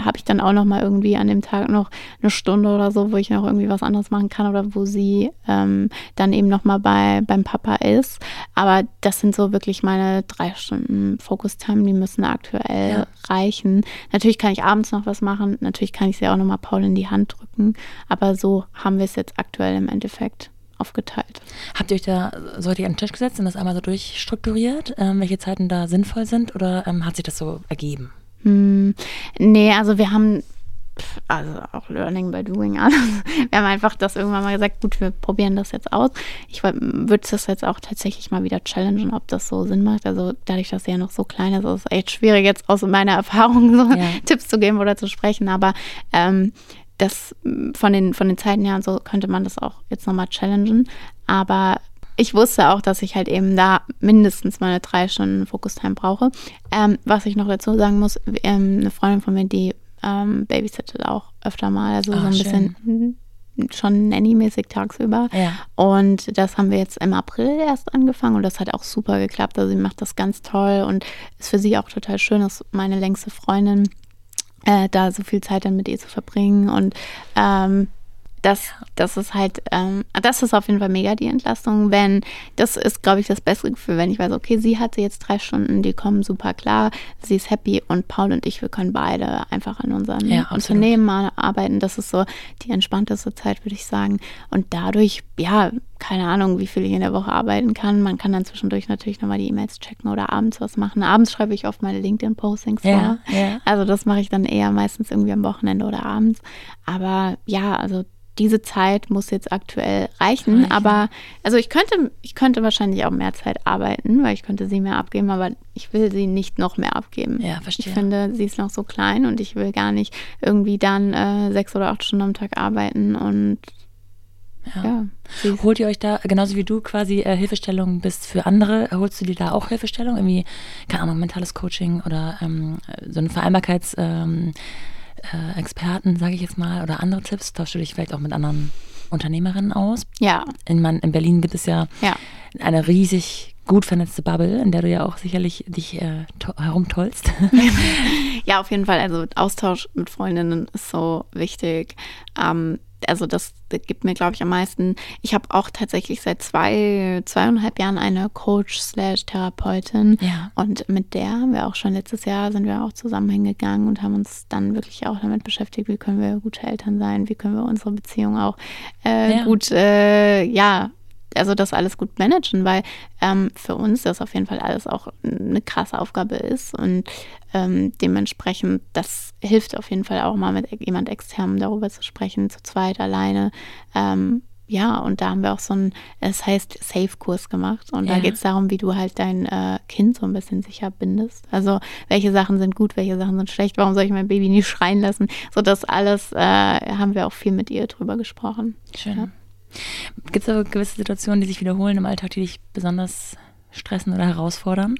habe ich dann auch noch mal irgendwie an dem Tag noch eine Stunde oder so, wo ich noch irgendwie was anderes machen kann oder wo sie ähm, dann eben noch mal bei beim Papa ist. Aber das sind so wirklich meine drei Stunden Focus-Time, die müssen aktuell Ja. reichen. Natürlich kann ich abends noch was machen, natürlich kann ich sie auch noch mal Paul in die Hand drücken, aber so haben wir es jetzt aktuell im Endeffekt aufgeteilt. Habt ihr euch da so richtig an den Tisch gesetzt und das einmal so durchstrukturiert, ähm, welche Zeiten da sinnvoll sind oder ähm, hat sich das so ergeben? Hm, nee, also wir haben, also auch Learning by Doing alles. Wir haben einfach das irgendwann mal gesagt, gut, wir probieren das jetzt aus. Ich würde das jetzt auch tatsächlich mal wieder challengen, ob das so Sinn macht. Also dadurch, dass sie ja noch so klein ist, ist es echt schwierig, jetzt aus meiner Erfahrung so Ja. Tipps zu geben oder zu sprechen. Aber ähm, das von den, von den Zeiten her und so könnte man das auch jetzt nochmal challengen. Aber ich wusste auch, dass ich halt eben da mindestens meine drei Stunden Focus-Time brauche. Ähm, was ich noch dazu sagen muss, ähm, eine Freundin von mir, die ähm, babysittet auch öfter mal, also Ah, so ein schön. bisschen schon nanny-mäßig tagsüber. Ja. Und das haben wir jetzt im April erst angefangen und das hat auch super geklappt. Also sie macht das ganz toll und ist für sie auch total schön, ist meine längste Freundin, äh, da so viel Zeit dann mit ihr zu verbringen. Und ähm, das, das ist halt, ähm, das ist auf jeden Fall mega die Entlastung, wenn, das ist, glaube ich, das bessere Gefühl, wenn ich weiß, okay, sie hatte jetzt drei Stunden, die kommen super klar, sie ist happy und Paul und ich, wir können beide einfach an unseren ja, Unternehmen arbeiten. Das ist so die entspannteste Zeit, würde ich sagen. Und dadurch, ja, keine Ahnung, wie viel ich in der Woche arbeiten kann. Man kann dann zwischendurch natürlich nochmal die E-Mails checken oder abends was machen. Abends schreibe ich oft meine LinkedIn-Postings ja, vor. Ja. Also das mache ich dann eher meistens irgendwie am Wochenende oder abends. Aber ja, also diese Zeit muss jetzt aktuell reichen. reichen. Aber also ich könnte, ich könnte wahrscheinlich auch mehr Zeit arbeiten, weil ich könnte sie mehr abgeben, aber ich will sie nicht noch mehr abgeben. Ja, verstehe. Ich finde, sie ist noch so klein und ich will gar nicht irgendwie dann äh, sechs oder acht Stunden am Tag arbeiten und ja. ja. Holt ihr euch da, genauso wie du quasi äh, Hilfestellung bist für andere, holst du dir da auch Hilfestellung? Irgendwie, keine Ahnung, mentales Coaching oder ähm, so eine Vereinbarkeits- ähm, äh, Experten, sage ich jetzt mal, oder andere Tipps? Tauschst du dich vielleicht auch mit anderen Unternehmerinnen aus? Ja. In, man, in Berlin gibt es ja, ja, eine riesig gut vernetzte Bubble, in der du ja auch sicherlich dich äh, herumtollst. ja, auf jeden Fall. Also Austausch mit Freundinnen ist so wichtig. Ähm, also das, das gibt mir, glaube ich, am meisten. Ich habe auch tatsächlich seit zwei, zweieinhalb Jahren eine Coach slash Therapeutin. Ja. Und mit der haben wir auch schon letztes Jahr sind wir auch zusammen hingegangen und haben uns dann wirklich auch damit beschäftigt, wie können wir gute Eltern sein, wie können wir unsere Beziehung auch äh, ja. gut, äh, ja, also das alles gut managen, weil ähm, für uns das auf jeden Fall alles auch eine krasse Aufgabe ist und ähm, dementsprechend, das hilft auf jeden Fall auch mal mit jemand externem darüber zu sprechen, zu zweit, alleine. Ähm, ja, und da haben wir auch so einen, es heißt Safe-Kurs gemacht. Und ja. da geht es darum, wie du halt dein äh, Kind so ein bisschen sicher bindest. Also, welche Sachen sind gut, welche Sachen sind schlecht, warum soll ich mein Baby nicht schreien lassen? So, das alles äh, haben wir auch viel mit ihr drüber gesprochen. Schön. Ja. Gibt es aber gewisse Situationen, die sich wiederholen im Alltag, die dich besonders stressen oder herausfordern?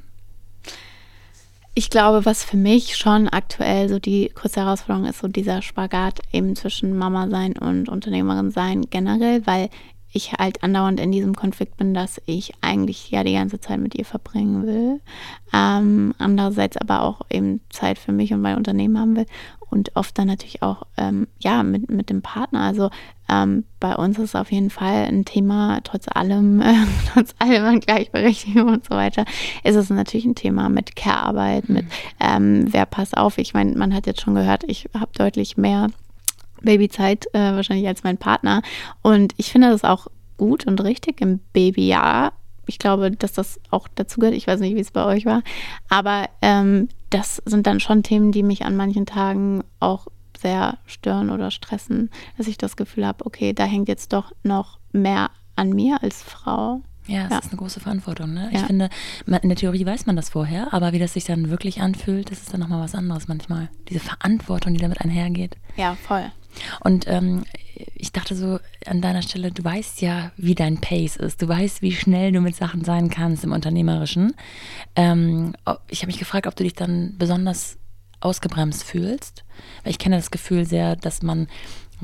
Ich glaube, was für mich schon aktuell so die größte Herausforderung ist, so dieser Spagat eben zwischen Mama sein und Unternehmerin sein generell, weil ich halt andauernd in diesem Konflikt bin, dass ich eigentlich ja die ganze Zeit mit ihr verbringen will. Ähm, andererseits aber auch eben Zeit für mich und mein Unternehmen haben will und oft dann natürlich auch ähm, ja mit, mit dem Partner. Also ähm, bei uns ist auf jeden Fall ein Thema, trotz allem, äh, trotz allem an Gleichberechtigung und so weiter, ist es natürlich ein Thema mit Care-Arbeit, mhm. mit ähm, wer passt auf. Ich meine, man hat jetzt schon gehört, ich habe deutlich mehr Babyzeit äh, wahrscheinlich als mein Partner. Und ich finde das auch gut und richtig im Babyjahr. Ich glaube, dass das auch dazu gehört. Ich weiß nicht, wie es bei euch war. Aber ähm, das sind dann schon Themen, die mich an manchen Tagen auch sehr stören oder stressen, dass ich das Gefühl habe, okay, da hängt jetzt doch noch mehr an mir als Frau. Ja, es ja. ist eine große Verantwortung. Ne? Ja. Ich finde, in der Theorie weiß man das vorher, aber wie das sich dann wirklich anfühlt, das ist dann nochmal was anderes manchmal. Diese Verantwortung, die damit einhergeht. Ja, voll. Und ähm, ich dachte so an deiner Stelle, du weißt ja, wie dein Pace ist. Du weißt, wie schnell du mit Sachen sein kannst im Unternehmerischen. Ähm, ich habe mich gefragt, ob du dich dann besonders ausgebremst fühlst. Weil ich kenne das Gefühl sehr, dass man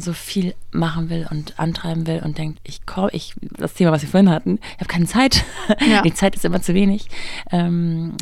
so viel machen will und antreiben will und denkt, ich komme, ich, das Thema, was wir vorhin hatten, ich habe keine Zeit. Ja. Die Zeit ist immer zu wenig. Ähm,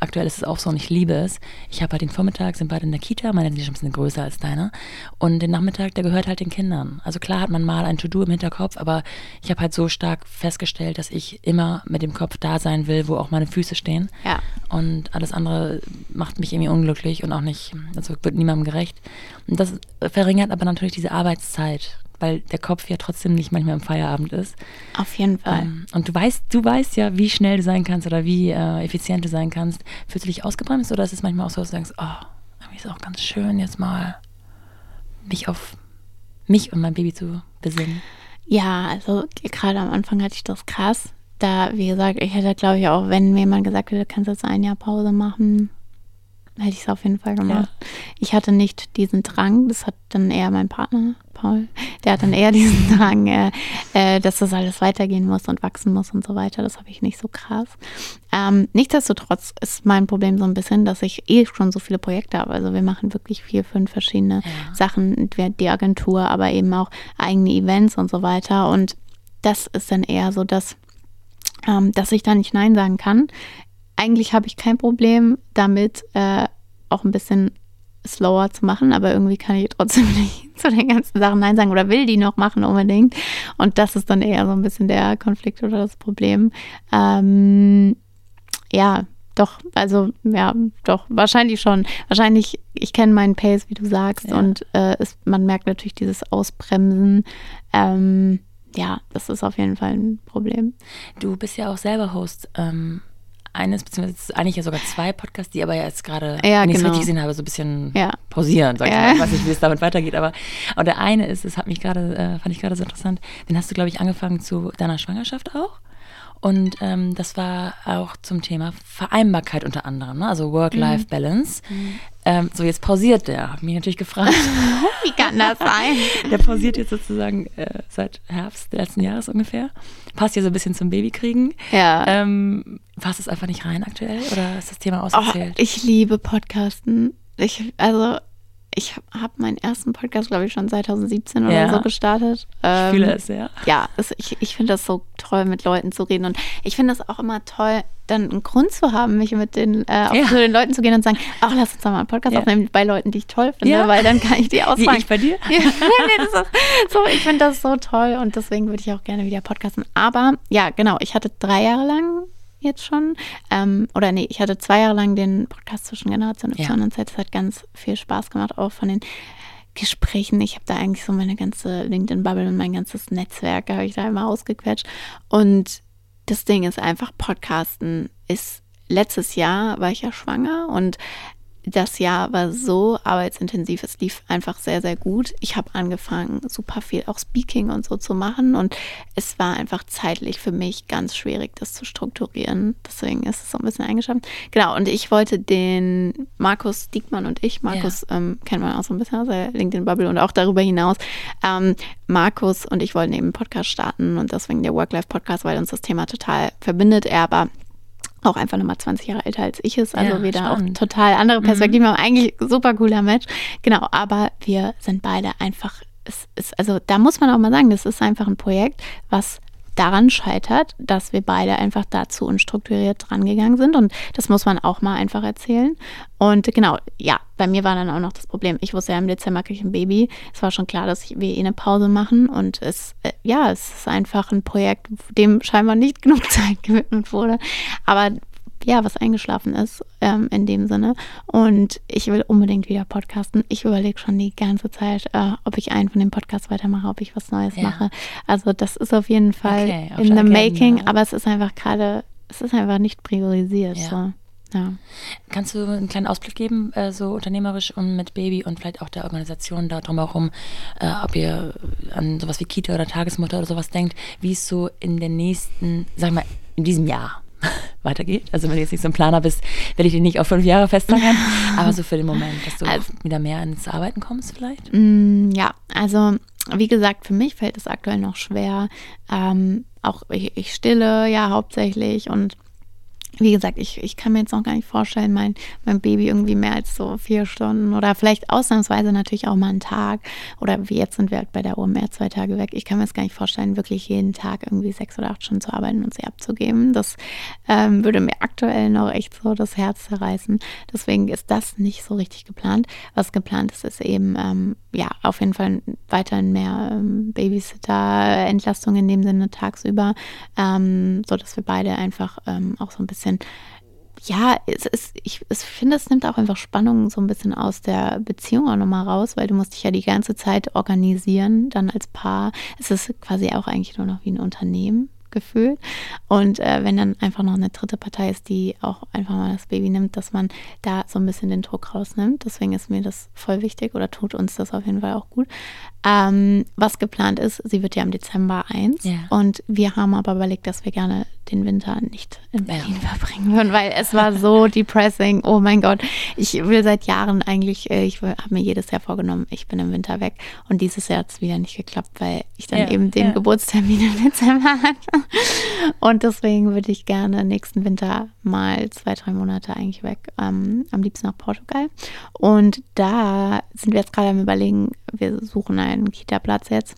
aktuell ist es auch so und ich liebe es. Ich habe halt den Vormittag, sind beide in der Kita, meine sind schon ein bisschen größer als deine. Und den Nachmittag, der gehört halt den Kindern. Also klar hat man mal ein To-Do im Hinterkopf, aber ich habe halt so stark festgestellt, dass ich immer mit dem Kopf da sein will, wo auch meine Füße stehen. Ja. Und alles andere macht mich irgendwie unglücklich und auch nicht, also wird niemandem gerecht. Und das verringert aber natürlich diese Arbeitszeit weil der Kopf ja trotzdem nicht manchmal im Feierabend ist. Auf jeden Fall. Ähm, und du weißt, du weißt ja, wie schnell du sein kannst oder wie äh, effizient du sein kannst. Fühlst du dich ausgebremst oder ist es manchmal auch so, dass du denkst, oh, irgendwie ist es auch ganz schön, jetzt mal mich auf mich und mein Baby zu besinnen? Ja, also gerade am Anfang hatte ich das krass. Da, wie gesagt, ich hätte, glaube ich, auch, wenn mir jemand gesagt hätte, du kannst jetzt ein Jahr Pause machen, hätte ich es auf jeden Fall gemacht. Ja. Ich hatte nicht diesen Drang, das hat dann eher mein Partner, Paul, der hat dann eher diesen Drang, äh, äh, dass das alles weitergehen muss und wachsen muss und so weiter. Das habe ich nicht so krass. Ähm, nichtsdestotrotz ist mein Problem so ein bisschen, dass ich eh schon so viele Projekte habe. Also wir machen wirklich vier, fünf verschiedene ja. Sachen, die Agentur, aber eben auch eigene Events und so weiter. Und das ist dann eher so, dass ähm, dass ich da nicht Nein sagen kann eigentlich habe ich kein Problem damit, äh, auch ein bisschen slower zu machen, aber irgendwie kann ich trotzdem nicht zu den ganzen Sachen Nein sagen oder will die noch machen unbedingt. Und das ist dann eher so ein bisschen der Konflikt oder das Problem. Ähm, ja, doch, also ja, doch, wahrscheinlich schon. Wahrscheinlich, ich kenne meinen Pace, wie du sagst, ja. und äh, es, man merkt natürlich dieses Ausbremsen. Ähm, ja, das ist auf jeden Fall ein Problem. Du bist ja auch selber Host ähm, eines, beziehungsweise eigentlich ja sogar zwei Podcasts, die aber jetzt gerade, ja, wenn ich es genau. richtig gesehen habe, so ein bisschen ja. pausieren, sag ich Ja. mal. Ich weiß nicht, wie es damit weitergeht, aber und der eine ist, das hat mich gerade, äh, fand ich gerade so interessant, den hast du, glaube ich, angefangen zu deiner Schwangerschaft auch. Und ähm, das war auch zum Thema Vereinbarkeit unter anderem, ne? also Work-Life-Balance. Ähm, so, jetzt pausiert der, habe mich natürlich gefragt. Wie kann das sein? Der pausiert jetzt sozusagen äh, seit Herbst letzten Jahres ungefähr. Passt ja so ein bisschen zum Babykriegen. Ja. Ähm, passt es einfach nicht rein aktuell oder ist das Thema Oh, auserzählt? ich liebe Podcasten. Ich, also, ich habe meinen ersten Podcast, glaube ich, schon 2017 oder Ja. so gestartet. ich Ähm, fühle es, ja. Ja, es, ich, ich finde das so toll, mit Leuten zu reden. Und ich finde das auch immer toll, dann einen Grund zu haben, mich mit den, äh, auch Ja. zu den Leuten zu gehen und sagen, ach, lass uns doch mal einen Podcast Ja. aufnehmen bei Leuten, die ich toll finde, weil dann kann ich die Wie ausfragen. ich bei dir? Ja, nee, das ist so, ich finde das so toll und deswegen würde ich auch gerne wieder podcasten. Aber ja, genau, ich hatte drei Jahre lang jetzt schon, ähm, oder nee, ich hatte zwei Jahre lang den Podcast zwischen Generation Y Ja. und Z. Es hat ganz viel Spaß gemacht, auch von den Gesprächen. Ich habe da eigentlich so meine ganze LinkedIn-Bubble und mein ganzes Netzwerk habe ich da immer ausgequetscht. Und das Ding ist einfach, Podcasten ist, letztes Jahr war ich ja schwanger und das Jahr war so arbeitsintensiv. Es lief einfach sehr, sehr gut. Ich habe angefangen, super viel auch Speaking und so zu machen. Und es war einfach zeitlich für mich ganz schwierig, das zu strukturieren. Deswegen ist es so ein bisschen eingeschränkt. Genau, und ich wollte den Markus Diekmann und ich, Markus ähm, kennt man auch so ein bisschen aus der LinkedIn-Bubble und auch darüber hinaus. Ähm, Markus und ich wollten eben einen Podcast starten und deswegen der Work-Life-Podcast, weil uns das Thema total verbindet. Er aber auch einfach nochmal 20 Jahre älter als ich ist. Also Ja, wir da auch total andere Perspektiven haben. Eigentlich super cooler Match. Genau, aber wir sind beide einfach, es ist, also da muss man auch mal sagen, das ist einfach ein Projekt, was daran scheitert, dass wir beide einfach dazu unstrukturiert drangegangen sind. Und das muss man auch mal einfach erzählen. Und genau, ja, bei mir war dann auch noch das Problem. Ich wusste ja im Dezember kriege ich ein Baby. Es war schon klar, dass ich, wir eh eine Pause machen. Und es, äh, ja, es ist einfach ein Projekt, dem scheinbar nicht genug Zeit gewidmet wurde. Aber ja, was eingeschlafen ist ähm, in dem Sinne. Und ich will unbedingt wieder podcasten. Ich überlege schon die ganze Zeit, äh, ob ich einen von den Podcasts weitermache, ob ich was Neues Ja. mache. Also das ist auf jeden Fall Okay, auf in der the making, aber es ist einfach gerade, es ist einfach nicht priorisiert. Ja. So. Ja. Kannst du einen kleinen Ausblick geben, äh, so unternehmerisch und mit Baby und vielleicht auch der Organisation da drumherum, äh, ob ihr an sowas wie Kita oder Tagesmutter oder sowas denkt, wie es so in den nächsten, sag mal, in diesem Jahr weitergeht? Also wenn du jetzt nicht so ein Planer bist, will ich dich nicht auf fünf Jahre festnageln, aber so für den Moment, dass du Also- wieder mehr ins Arbeiten kommst vielleicht? Mm, Ja, also wie gesagt, für mich fällt es aktuell noch schwer. Ähm, auch ich, ich stille ja hauptsächlich und wie gesagt, ich, ich kann mir jetzt noch gar nicht vorstellen, mein, mein Baby irgendwie mehr als so vier Stunden oder vielleicht ausnahmsweise natürlich auch mal einen Tag oder wie jetzt sind wir halt bei der OMR zwei Tage weg. Ich kann mir das gar nicht vorstellen, wirklich jeden Tag irgendwie sechs oder acht Stunden zu arbeiten und sie abzugeben. Das ähm, würde mir aktuell noch echt so das Herz zerreißen. Deswegen ist das nicht so richtig geplant. Was geplant ist, ist eben, ähm, ja, auf jeden Fall weiterhin mehr ähm, Babysitter-Entlastung in dem Sinne tagsüber, ähm, so dass wir beide einfach ähm, auch so ein bisschen ja, es ist, ich, ich finde, es nimmt auch einfach Spannung so ein bisschen aus der Beziehung auch nochmal raus, weil du musst dich ja die ganze Zeit organisieren, dann als Paar. Es ist quasi auch eigentlich nur noch wie ein Unternehmen gefühlt. Und äh, wenn dann einfach noch eine dritte Partei ist, die auch einfach mal das Baby nimmt, dass man da so ein bisschen den Druck rausnimmt. Deswegen ist mir das voll wichtig oder tut uns das auf jeden Fall auch gut. Ähm, was geplant ist, sie wird ja im Dezember 1 Ja. und wir haben aber überlegt, dass wir gerne den Winter nicht in Ja. Berlin verbringen würden, weil es war so depressing. Oh mein Gott. Ich will seit Jahren eigentlich, äh, ich habe mir jedes Jahr vorgenommen, ich bin im Winter weg. Und dieses Jahr hat es wieder nicht geklappt, weil ich dann Ja, eben den ja. Geburtstermin im Dezember hatte. Und deswegen würde ich gerne nächsten Winter mal zwei, drei Monate eigentlich weg. Ähm, am liebsten nach Portugal. Und da sind wir jetzt gerade am überlegen, wir suchen einen Kita-Platz jetzt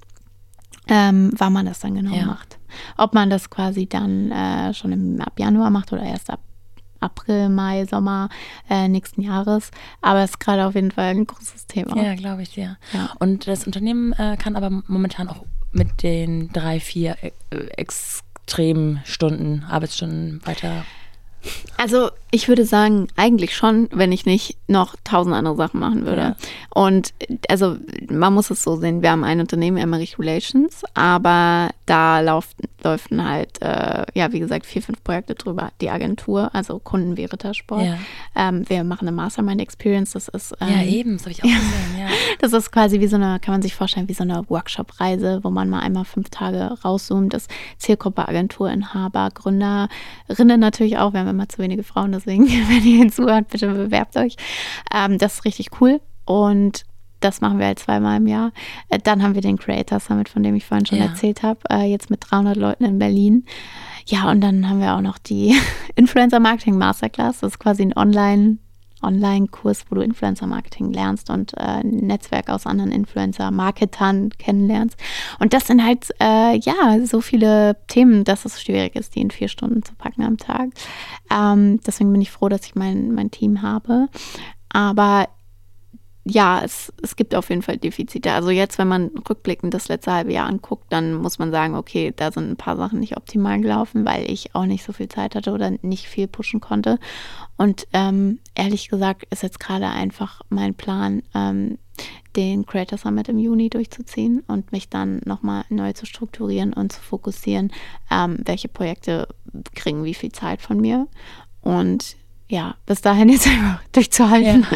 ähm, wann man das dann genau Ja. macht. Ob man das quasi dann äh, schon im, ab Januar macht oder erst ab April, Mai, Sommer äh, nächsten Jahres. Aber es ist gerade auf jeden Fall ein großes Thema. Ja, glaube ich dir. Ja. Und das Unternehmen äh, kann aber momentan auch mit den drei, vier äh, extremen Stunden, Arbeitsstunden weiter Also ich würde sagen, eigentlich schon, wenn ich nicht noch tausend andere Sachen machen würde. Ja. Und also man muss es so sehen, wir haben ein Unternehmen, Emmerich Relations, aber da laufen, läufen halt, äh, ja, wie gesagt, vier, fünf Projekte drüber. Die Agentur, also Kunden Verita Sport. Ja. Ähm, wir machen eine Mastermind Experience, das ist ähm, Ja, eben, das habe ich auch gesehen, ja. das ist quasi wie so eine, kann man sich vorstellen, wie so eine Workshop-Reise, wo man mal einmal fünf Tage rauszoomt. Das Zielgruppe Agenturinhaber, Gründerinnen natürlich auch. Wir haben immer zu wenige Frauen, deswegen, wenn ihr hinzuhört, bitte bewerbt euch. Ähm, das ist richtig cool. Und das machen wir halt zweimal im Jahr. Äh, Dann haben wir den Creator Summit, von dem ich vorhin schon Ja. erzählt habe, äh, jetzt mit 300 Leuten in Berlin. Ja, und dann haben wir auch noch die Influencer Marketing Masterclass. Das ist quasi ein Online- Online-Kurs, wo du Influencer-Marketing lernst und äh, Netzwerk aus anderen Influencer-Marketern kennenlernst. Und das sind halt, äh, ja, so viele Themen, dass es schwierig ist, die in vier Stunden zu packen am Tag. Ähm, deswegen bin ich froh, dass ich mein, mein Team habe. Aber ja, es, es gibt auf jeden Fall Defizite. Also jetzt, wenn man rückblickend das letzte halbe Jahr anguckt, dann muss man sagen, okay, da sind ein paar Sachen nicht optimal gelaufen, weil ich auch nicht so viel Zeit hatte oder nicht viel pushen konnte. Und ähm, ehrlich gesagt ist jetzt gerade einfach mein Plan, ähm, den Creator Summit im Juni durchzuziehen und mich dann nochmal neu zu strukturieren und zu fokussieren, ähm, welche Projekte kriegen wie viel Zeit von mir. Und ja, bis dahin jetzt einfach durchzuhalten.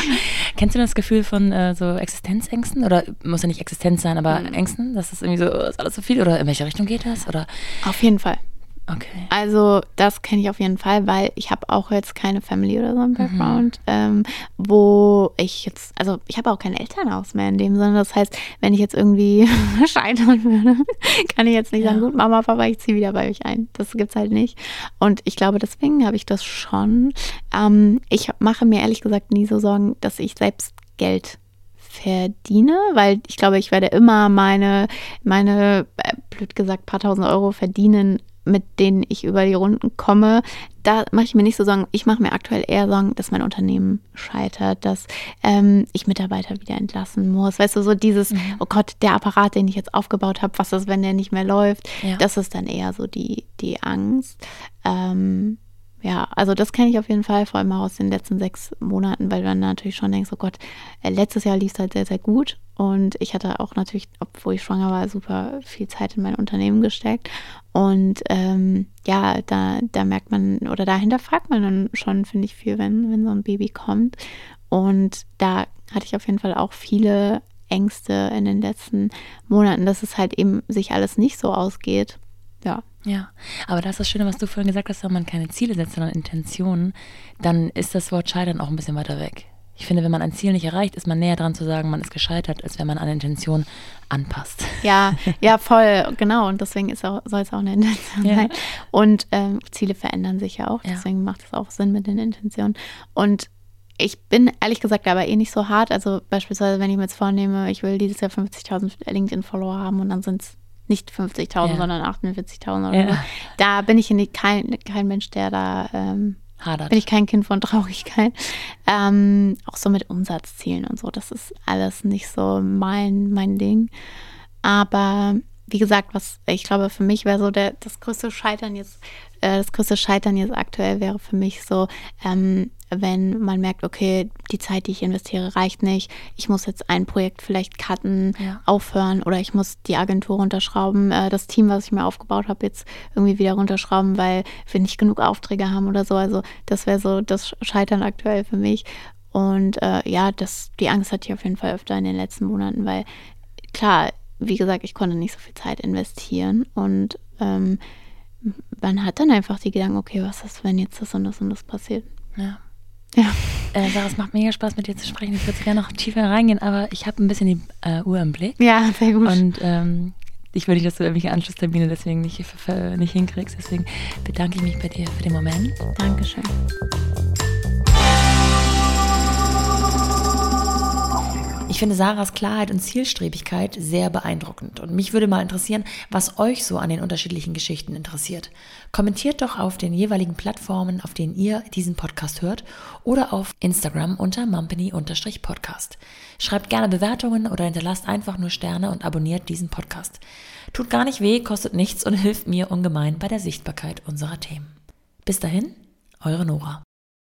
Kennst du das Gefühl von äh, so Existenzängsten? Oder muss ja nicht Existenz sein, aber Mhm. Ängsten? Dass das irgendwie so, ist alles so viel? Oder in welche Richtung geht das? Oder Auf jeden Fall. Okay. Also das kenne ich auf jeden Fall, weil ich habe auch jetzt keine Family oder so im Background, ähm, wo ich jetzt, also ich habe auch kein Elternhaus mehr in dem Sinne. Das heißt, wenn ich jetzt irgendwie scheitern würde, kann ich jetzt nicht Ja. sagen, gut, Mama, Papa, ich ziehe wieder bei euch ein. Das gibt's halt nicht. Und ich glaube, deswegen habe ich das schon. Ähm, ich mache mir ehrlich gesagt nie so Sorgen, dass ich selbst Geld verdiene, weil ich glaube, ich werde immer meine, meine, äh, blöd gesagt, paar tausend Euro verdienen, mit denen ich über die Runden komme. Da mache ich mir nicht so Sorgen. Ich mache mir aktuell eher Sorgen, dass mein Unternehmen scheitert, dass ähm, ich Mitarbeiter wieder entlassen muss. Weißt du, so dieses, oh Gott, der Apparat, den ich jetzt aufgebaut habe, was ist, wenn der nicht mehr läuft? Ja. Das ist dann eher so die, die Angst. Ähm, ja, also das kenne ich auf jeden Fall, vor allem auch aus den letzten sechs Monaten, weil du dann natürlich schon denkst, oh Gott, äh, letztes Jahr lief es halt sehr, sehr gut. Und ich hatte auch natürlich, obwohl ich schwanger war, super viel Zeit in mein Unternehmen gesteckt. Und ähm, ja, da, da merkt man oder dahinter fragt man dann schon, finde ich, viel, wenn, wenn so ein Baby kommt. Und da hatte ich auf jeden Fall auch viele Ängste in den letzten Monaten, dass es halt eben sich alles nicht so ausgeht. Ja. Ja, aber das ist das Schöne, was du vorhin gesagt hast, wenn man keine Ziele setzt, sondern Intentionen, dann ist das Wort Scheitern auch ein bisschen weiter weg. Ich finde, wenn man ein Ziel nicht erreicht, ist man näher dran zu sagen, man ist gescheitert, als wenn man eine Intention anpasst. Ja, ja, voll, genau. Und deswegen ist auch, soll es auch eine Intention Ja. sein. Und ähm, Ziele verändern sich ja auch. Ja. Deswegen macht es auch Sinn mit den Intentionen. Und ich bin ehrlich gesagt aber eh nicht so hart. Also beispielsweise, wenn ich mir jetzt vornehme, ich will dieses Jahr 50.000 LinkedIn-Follower haben und dann sind es nicht 50.000, Ja. sondern 48.000 oder so. Da bin ich kein, kein Mensch, der da ähm, Hadert. bin ich kein Kind von Traurigkeit. Ähm, auch so mit Umsatzzielen und so, das ist alles nicht so mein, mein Ding. Aber wie gesagt, was ich glaube, für mich wäre so der, das größte Scheitern jetzt, äh, das größte Scheitern jetzt aktuell wäre für mich so, ähm, wenn man merkt, okay, die Zeit, die ich investiere, reicht nicht. Ich muss jetzt ein Projekt vielleicht cutten, Ja. aufhören oder ich muss die Agentur runterschrauben, äh, das Team, was ich mir aufgebaut habe, jetzt irgendwie wieder runterschrauben, weil wir nicht genug Aufträge haben oder so. Also das wäre so das Scheitern aktuell für mich. Und äh, ja, das, die Angst hatte ich auf jeden Fall öfter in den letzten Monaten, weil klar, wie gesagt, ich konnte nicht so viel Zeit investieren und ähm, man hat dann einfach die Gedanken, okay, was ist, wenn jetzt das und das und das passiert? Ja. Ja. Äh, Sarah, es macht mega Spaß, mit dir zu sprechen. Ich würde gerne noch tiefer reingehen, aber ich habe ein bisschen die äh, Uhr im Blick. Ja, sehr gut. Und ähm, ich will nicht, dass du irgendwelche Anschlusstermine deswegen nicht, nicht hinkriegst. Deswegen bedanke ich mich bei dir für den Moment. Dankeschön. Ich finde Sarahs Klarheit und Zielstrebigkeit sehr beeindruckend. Und mich würde mal interessieren, was euch so an den unterschiedlichen Geschichten interessiert. Kommentiert doch auf den jeweiligen Plattformen, auf denen ihr diesen Podcast hört oder auf Instagram unter mumpany-podcast. Schreibt gerne Bewertungen oder hinterlasst einfach nur Sterne und abonniert diesen Podcast. Tut gar nicht weh, kostet nichts und hilft mir ungemein bei der Sichtbarkeit unserer Themen. Bis dahin, eure Nora.